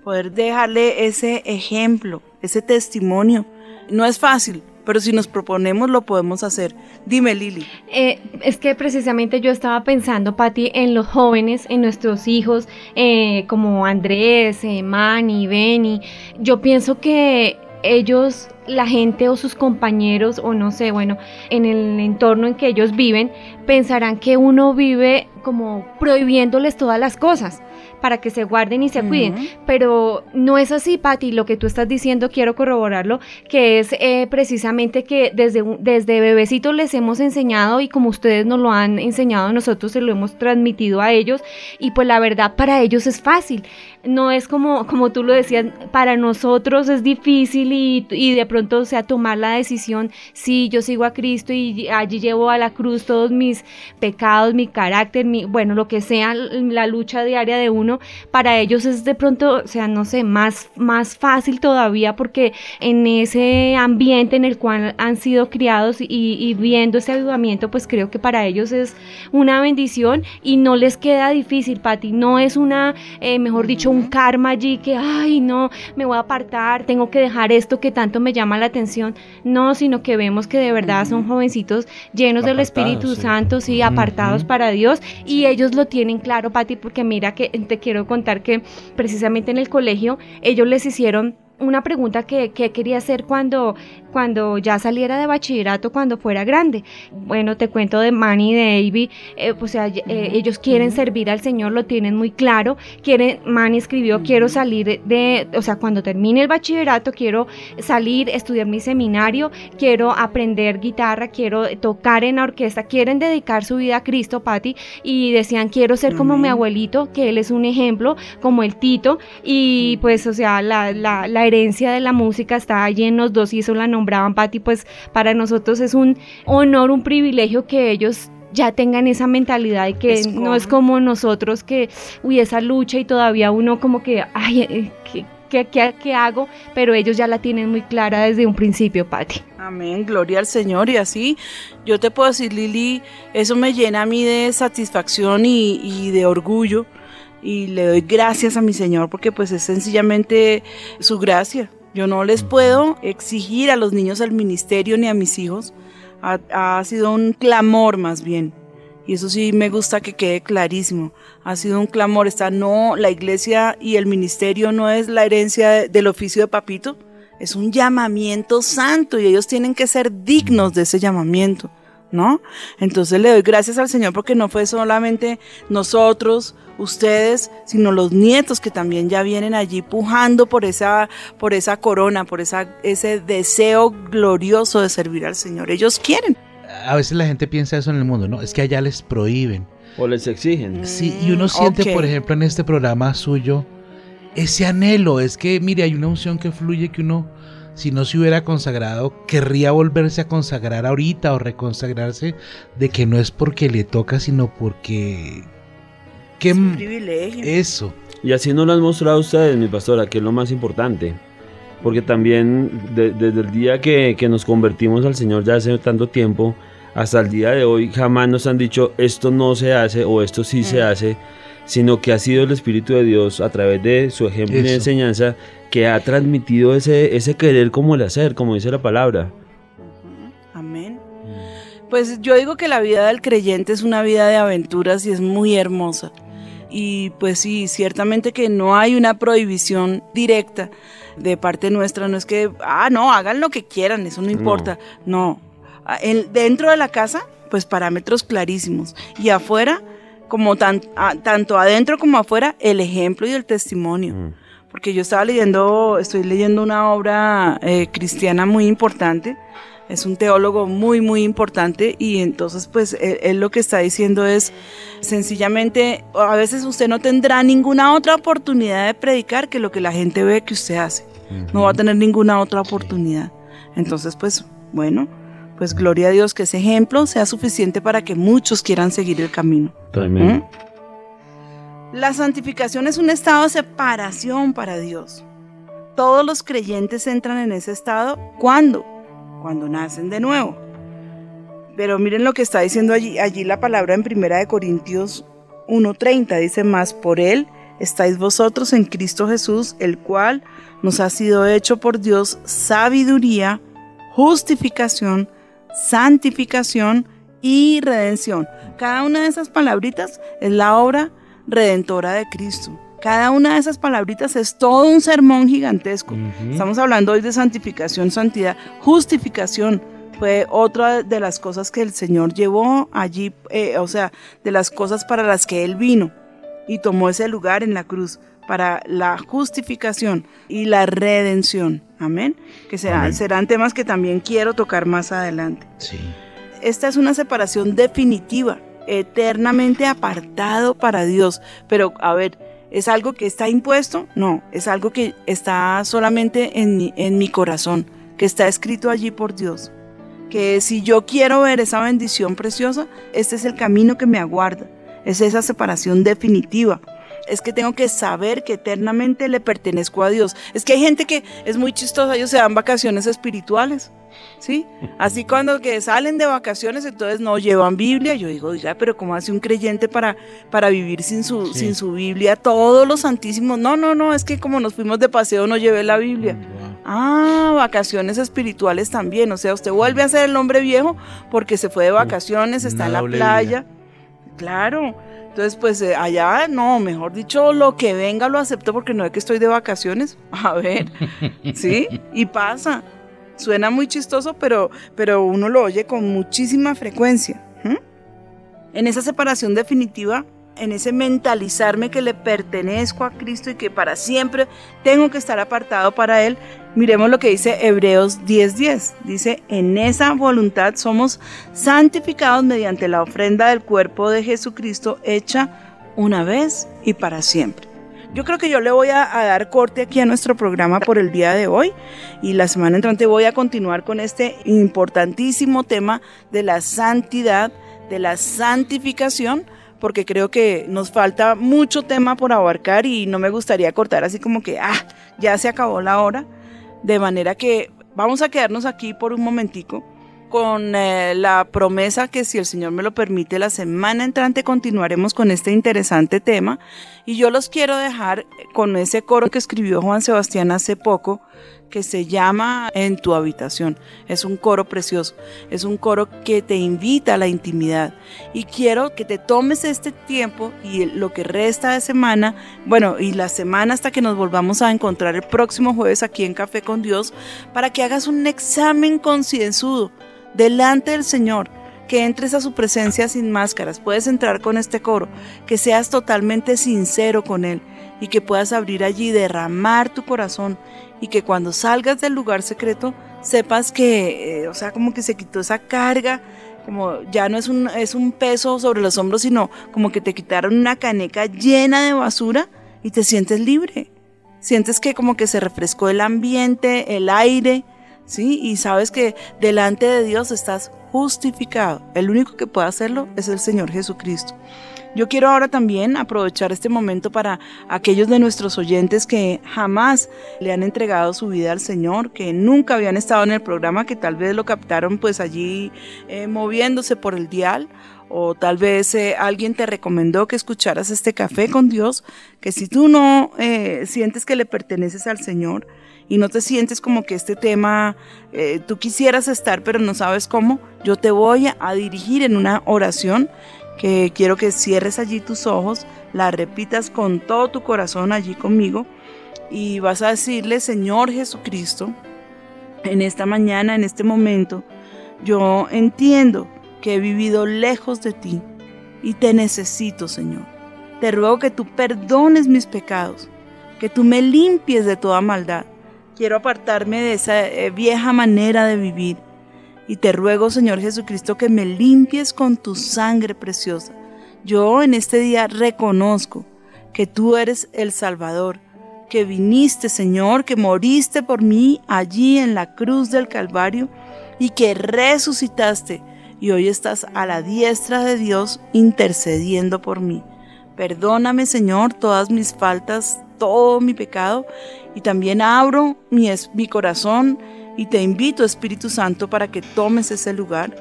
S3: Poder dejarle ese ejemplo, ese testimonio. No es fácil, pero si nos proponemos lo podemos hacer. Dime, Lili.
S6: Eh, es que precisamente yo estaba pensando, Pati, en los jóvenes, en nuestros hijos, eh, como Andrés, eh, Manny, Benny. Yo pienso que ellos, la gente o sus compañeros, o no sé, bueno, en el entorno en que ellos viven, pensarán que uno vive como prohibiéndoles todas las cosas para que se guarden y se cuiden. Pero no es así, Pati. Lo que tú estás diciendo, quiero corroborarlo, que es eh, precisamente que desde, desde bebecitos les hemos enseñado y como ustedes nos lo han enseñado, nosotros se lo hemos transmitido a ellos y pues la verdad para ellos es fácil. No es como, como tú lo decías, para nosotros es difícil y, y de pronto, o sea, tomar la decisión, sí, yo sigo a Cristo y allí llevo a la cruz todos mis pecados, mi carácter, mi, bueno, lo que sea, la lucha diaria de uno, para ellos es de pronto, o sea, no sé, más, más fácil todavía porque en ese ambiente en el cual han sido criados y, y viendo ese avivamiento, pues creo que para ellos es una bendición y no les queda difícil, Pati, no es una, eh, mejor dicho, un karma allí que, ay, no, me voy a apartar, tengo que dejar esto que tanto me llama la atención, no, sino que vemos que de verdad son jovencitos llenos del Espíritu
S5: sí.
S6: Santo, sí, apartados para Dios y ellos lo tienen claro, Pati, porque mira que quiero contar que precisamente en el colegio ellos les hicieron una pregunta que, que quería hacer cuando, cuando ya saliera de bachillerato, cuando fuera grande. Bueno, te cuento de Manny y de Avi, eh, o sea, eh, ellos quieren servir al Señor, lo tienen muy claro. Quieren, Manny escribió, quiero salir de, o sea, cuando termine el bachillerato, quiero salir, estudiar mi seminario, quiero aprender guitarra, quiero tocar en la orquesta, quieren dedicar su vida a Cristo, Patti, y decían, quiero ser como mi abuelito, que él es un ejemplo, como el Tito, y pues, o sea, la, la, la herencia de la música está allí en los dos, y eso la nombraban, Patti, pues para nosotros es un honor, un privilegio que ellos ya tengan esa mentalidad y que
S3: Escojan.
S6: no es como nosotros que, uy, esa lucha y todavía uno como que, ay, eh, ¿qué, qué, qué- qué hago? Pero ellos ya la tienen muy clara desde un principio, Patti.
S3: Amén, gloria al Señor. Y así, yo te puedo decir, Lili, eso me llena a mí de satisfacción y, y de orgullo. Y le doy gracias a mi Señor porque pues es sencillamente su gracia. Yo no les puedo exigir a los niños el ministerio ni a mis hijos. Ha, ha sido un clamor más bien. Y eso sí me gusta que quede clarísimo. Ha sido un clamor. Está no, la iglesia y el ministerio no es la herencia de- del oficio de papito. Es un llamamiento santo y ellos tienen que ser dignos de ese llamamiento, ¿no? Entonces le doy gracias al Señor porque no fue solamente nosotros, ustedes, sino los nietos que también ya vienen allí pujando por esa, por esa corona, por esa, ese deseo glorioso de servir al Señor. Ellos quieren.
S4: A veces la gente piensa eso en el mundo, ¿no? Es que allá les prohíben.
S5: O les exigen.
S4: Sí, y uno siente,
S3: ok.
S4: por ejemplo, en este programa suyo, ese anhelo. Es que, mire, hay una unción que fluye que uno, si no se hubiera consagrado, querría volverse a consagrar ahorita o reconsagrarse, de que no es porque le toca, sino porque... ¿Qué
S3: Es un privilegio.
S4: eso?
S5: Y así nos lo han mostrado ustedes, mi pastora, que es lo más importante. Porque también de- desde el día que, que nos convertimos al Señor ya hace tanto tiempo, hasta el día de hoy jamás nos han dicho esto no se hace o esto sí se
S3: Mm.
S5: hace, sino que ha sido el Espíritu de Dios a través de su ejemplo y enseñanza que ha transmitido ese, ese querer como el hacer, como dice la palabra.
S3: Amén. Pues yo digo que la vida del creyente es una vida de aventuras y es muy hermosa. Y pues sí, ciertamente que no hay una prohibición directa de parte nuestra, no es que, ah, no, hagan lo que quieran, eso no importa. No, Ah, en- dentro de la casa, pues parámetros clarísimos. Y afuera, como tan- a- tanto adentro como afuera, el ejemplo y el testimonio
S5: Mm.
S3: Porque yo estaba leyendo, estoy leyendo una obra eh, cristiana muy importante, es un teólogo muy, muy importante y entonces pues él, él lo que está diciendo es sencillamente, a veces usted no tendrá ninguna otra oportunidad de predicar que lo que la gente ve que usted hace, no va a tener ninguna otra oportunidad. Entonces pues bueno, pues gloria a Dios que ese ejemplo sea suficiente para que muchos quieran seguir el camino.
S5: Amén.
S3: ¿Mm? La santificación es un estado de separación para Dios. Todos los creyentes entran en ese estado. ¿Cuándo? Cuando nacen de nuevo. Pero miren lo que está diciendo allí, allí la palabra en Primera de Corintios 1.30. Dice más, por él estáis vosotros en Cristo Jesús, el cual nos ha sido hecho por Dios sabiduría, justificación, santificación y redención. Cada una de esas palabritas es la obra redentora de Cristo. Cada una de esas palabritas es todo un sermón gigantesco. Estamos hablando hoy de santificación, santidad, justificación. Fue otra de las cosas que el Señor llevó allí, eh, o sea, de las cosas para las que Él vino y tomó ese lugar en la cruz para la justificación y la redención. Amén. Que será-
S7: Amén.
S3: serán temas que también quiero tocar más adelante.
S4: Sí.
S3: Esta es una separación definitiva, eternamente apartado para Dios. Pero, a ver, ¿es algo que está impuesto? No, es algo que está solamente en mi, en mi corazón, que está escrito allí por Dios. Que si yo quiero ver esa bendición preciosa, este es el camino que me aguarda. Es esa separación definitiva. Es que tengo que saber que eternamente le pertenezco a Dios. Es que hay gente que es muy chistosa, ellos se dan vacaciones espirituales. ¿sí? Así cuando que salen de vacaciones, entonces no llevan Biblia. Yo digo, oiga, pero ¿cómo hace un creyente para, para vivir sin su,
S4: Sí.
S3: sin su Biblia? Todos los santísimos. No, no, no, es que como nos fuimos de paseo no llevé la Biblia.
S4: Wow.
S3: Ah, vacaciones espirituales también. O sea, usted vuelve a ser el hombre viejo porque se fue de vacaciones, está
S4: una
S3: en la playa. Claro. Entonces, pues eh, allá, no, mejor dicho, lo que venga lo acepto porque no es que estoy de vacaciones. A ver, ¿sí? Y pasa. Suena muy chistoso, pero, pero uno lo oye con muchísima frecuencia. En esa separación definitiva, en ese mentalizarme que le pertenezco a Cristo y que para siempre tengo que estar apartado para Él, miremos lo que dice Hebreos 10:10. Dice, en esa voluntad somos santificados mediante la ofrenda del cuerpo de Jesucristo hecha una vez y para siempre. Yo creo que yo le voy a, a dar corte aquí a nuestro programa por el día de hoy y la semana entrante voy a continuar con este importantísimo tema de la santidad, de la santificación, porque creo que nos falta mucho tema por abarcar y no me gustaría cortar así como que, ah, ya se acabó la hora, de manera que vamos a quedarnos aquí por un momentico con eh, la promesa que si el Señor me lo permite, la semana entrante continuaremos con este interesante tema. Y yo los quiero dejar con ese coro que escribió Juan Sebastián hace poco, que se llama En tu habitación. Es un coro precioso, es un coro que te invita a la intimidad. Y quiero que te tomes este tiempo y lo que resta de semana, bueno, y la semana hasta que nos volvamos a encontrar el próximo jueves aquí en Café con Dios, para que hagas un examen concienzudo delante del Señor, que entres a su presencia sin máscaras, puedes entrar con este coro, que seas totalmente sincero con Él y que puedas abrir allí, derramar tu corazón y que cuando salgas del lugar secreto sepas que, eh, o sea, como que se quitó esa carga, como ya no es un, es un peso sobre los hombros, sino como que te quitaron una caneca llena de basura y te sientes libre. Sientes que como que se refrescó el ambiente, el aire, ¿sí? Y sabes que delante de Dios estás justificado. El único que puede hacerlo es el Señor Jesucristo. Yo quiero ahora también aprovechar este momento para aquellos de nuestros oyentes que jamás le han entregado su vida al Señor, que nunca habían estado en el programa, que tal vez lo captaron pues allí eh, moviéndose por el dial o tal vez eh, alguien te recomendó que escucharas este café con Dios, que si tú no eh, sientes que le perteneces al Señor y no te sientes como que este tema tú quisieras estar pero no sabes cómo, yo te voy a dirigir en una oración que quiero que cierres allí tus ojos, la repitas con todo tu corazón allí conmigo y vas a decirle, Señor Jesucristo, en esta mañana, en este momento, yo entiendo que he vivido lejos de ti y te necesito, Señor. Te ruego que tú perdones mis pecados, que tú me limpies de toda maldad. Quiero apartarme de esa eh, vieja manera de vivir. Y te ruego, Señor Jesucristo, que me limpies con tu sangre preciosa. Yo en este día reconozco que tú eres el Salvador, que viniste, Señor, que moriste por mí allí en la cruz del Calvario y que resucitaste y hoy estás a la diestra de Dios intercediendo por mí. Perdóname, Señor, todas mis faltas todo mi pecado y también abro mi, mi corazón y te invito, Espíritu Santo, para que tomes ese lugar.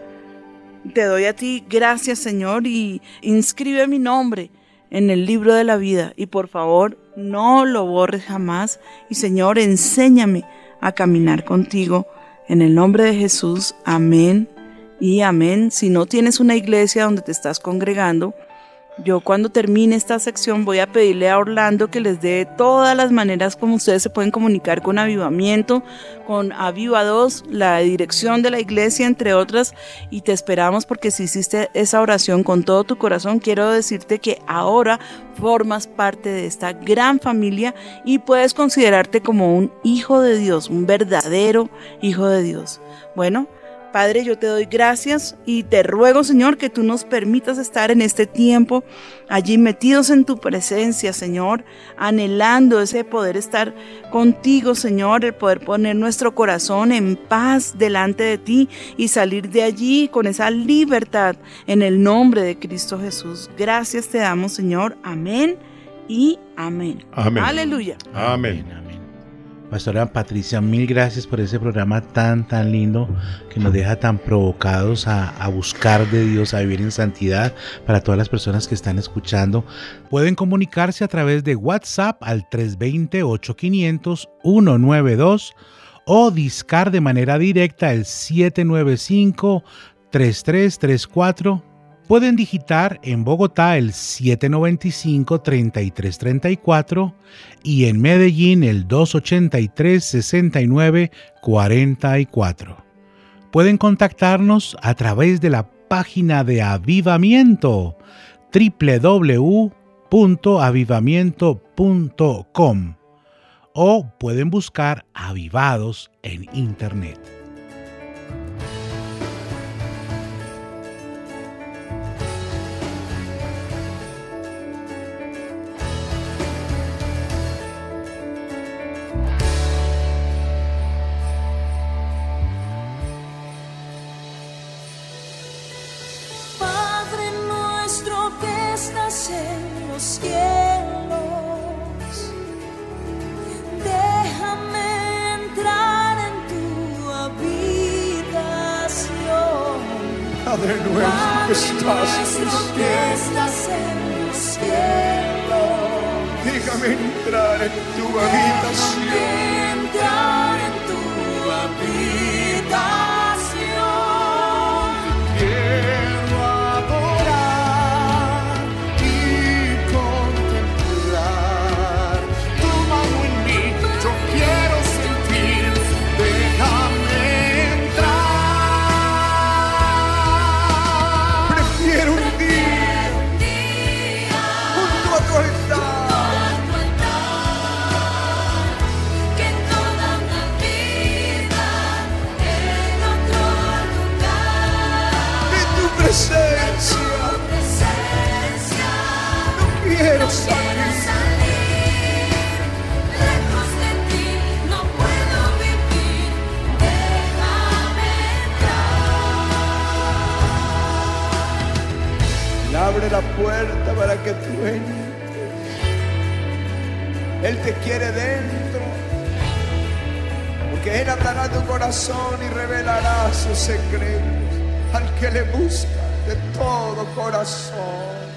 S3: Te doy a ti gracias, Señor, y inscribe mi nombre en el libro de la vida y por favor no lo borres jamás y Señor, enséñame a caminar contigo. En el nombre de Jesús, amén y amén. Si no tienes una iglesia donde te estás congregando, yo cuando termine esta sección voy a pedirle a Orlando que les dé todas las maneras como ustedes se pueden comunicar con Avivamiento, con Aviva 2, la dirección de la iglesia, entre otras, y te esperamos porque si hiciste esa oración con todo tu corazón, quiero decirte que ahora formas parte de esta gran familia y puedes considerarte como un hijo de Dios, un verdadero hijo de Dios. Bueno, Padre, yo te doy gracias y te ruego, Señor, que tú nos permitas estar en este tiempo allí metidos en tu presencia, Señor, anhelando ese poder estar contigo, Señor, el poder poner nuestro corazón en paz delante de ti y salir de allí con esa libertad en el nombre de Cristo Jesús. Gracias te damos, Señor. Amén y amén.
S7: Amén.
S3: Aleluya.
S7: Amén.
S4: amén. Pastora Patricia, mil gracias por ese programa tan, tan lindo que nos deja tan provocados a, a buscar de Dios, a vivir en santidad para todas las personas que están escuchando. Pueden comunicarse a través de WhatsApp al 320-8500-192 o discar de manera directa el 795-3334. Pueden digitar en Bogotá el 795-3334 y en Medellín el 283-6944. Pueden contactarnos a través de la página de Avivamiento www.avivamiento.com o pueden buscar Avivados en Internet.
S1: Padre nuestro que estás en los cielos, déjame entrar en tu
S7: déjame entrar en tu
S1: habitación.
S8: La puerta para que tú entres. Él te quiere dentro. Porque Él hablará tu corazón y revelará sus secretos al que le busca de todo corazón.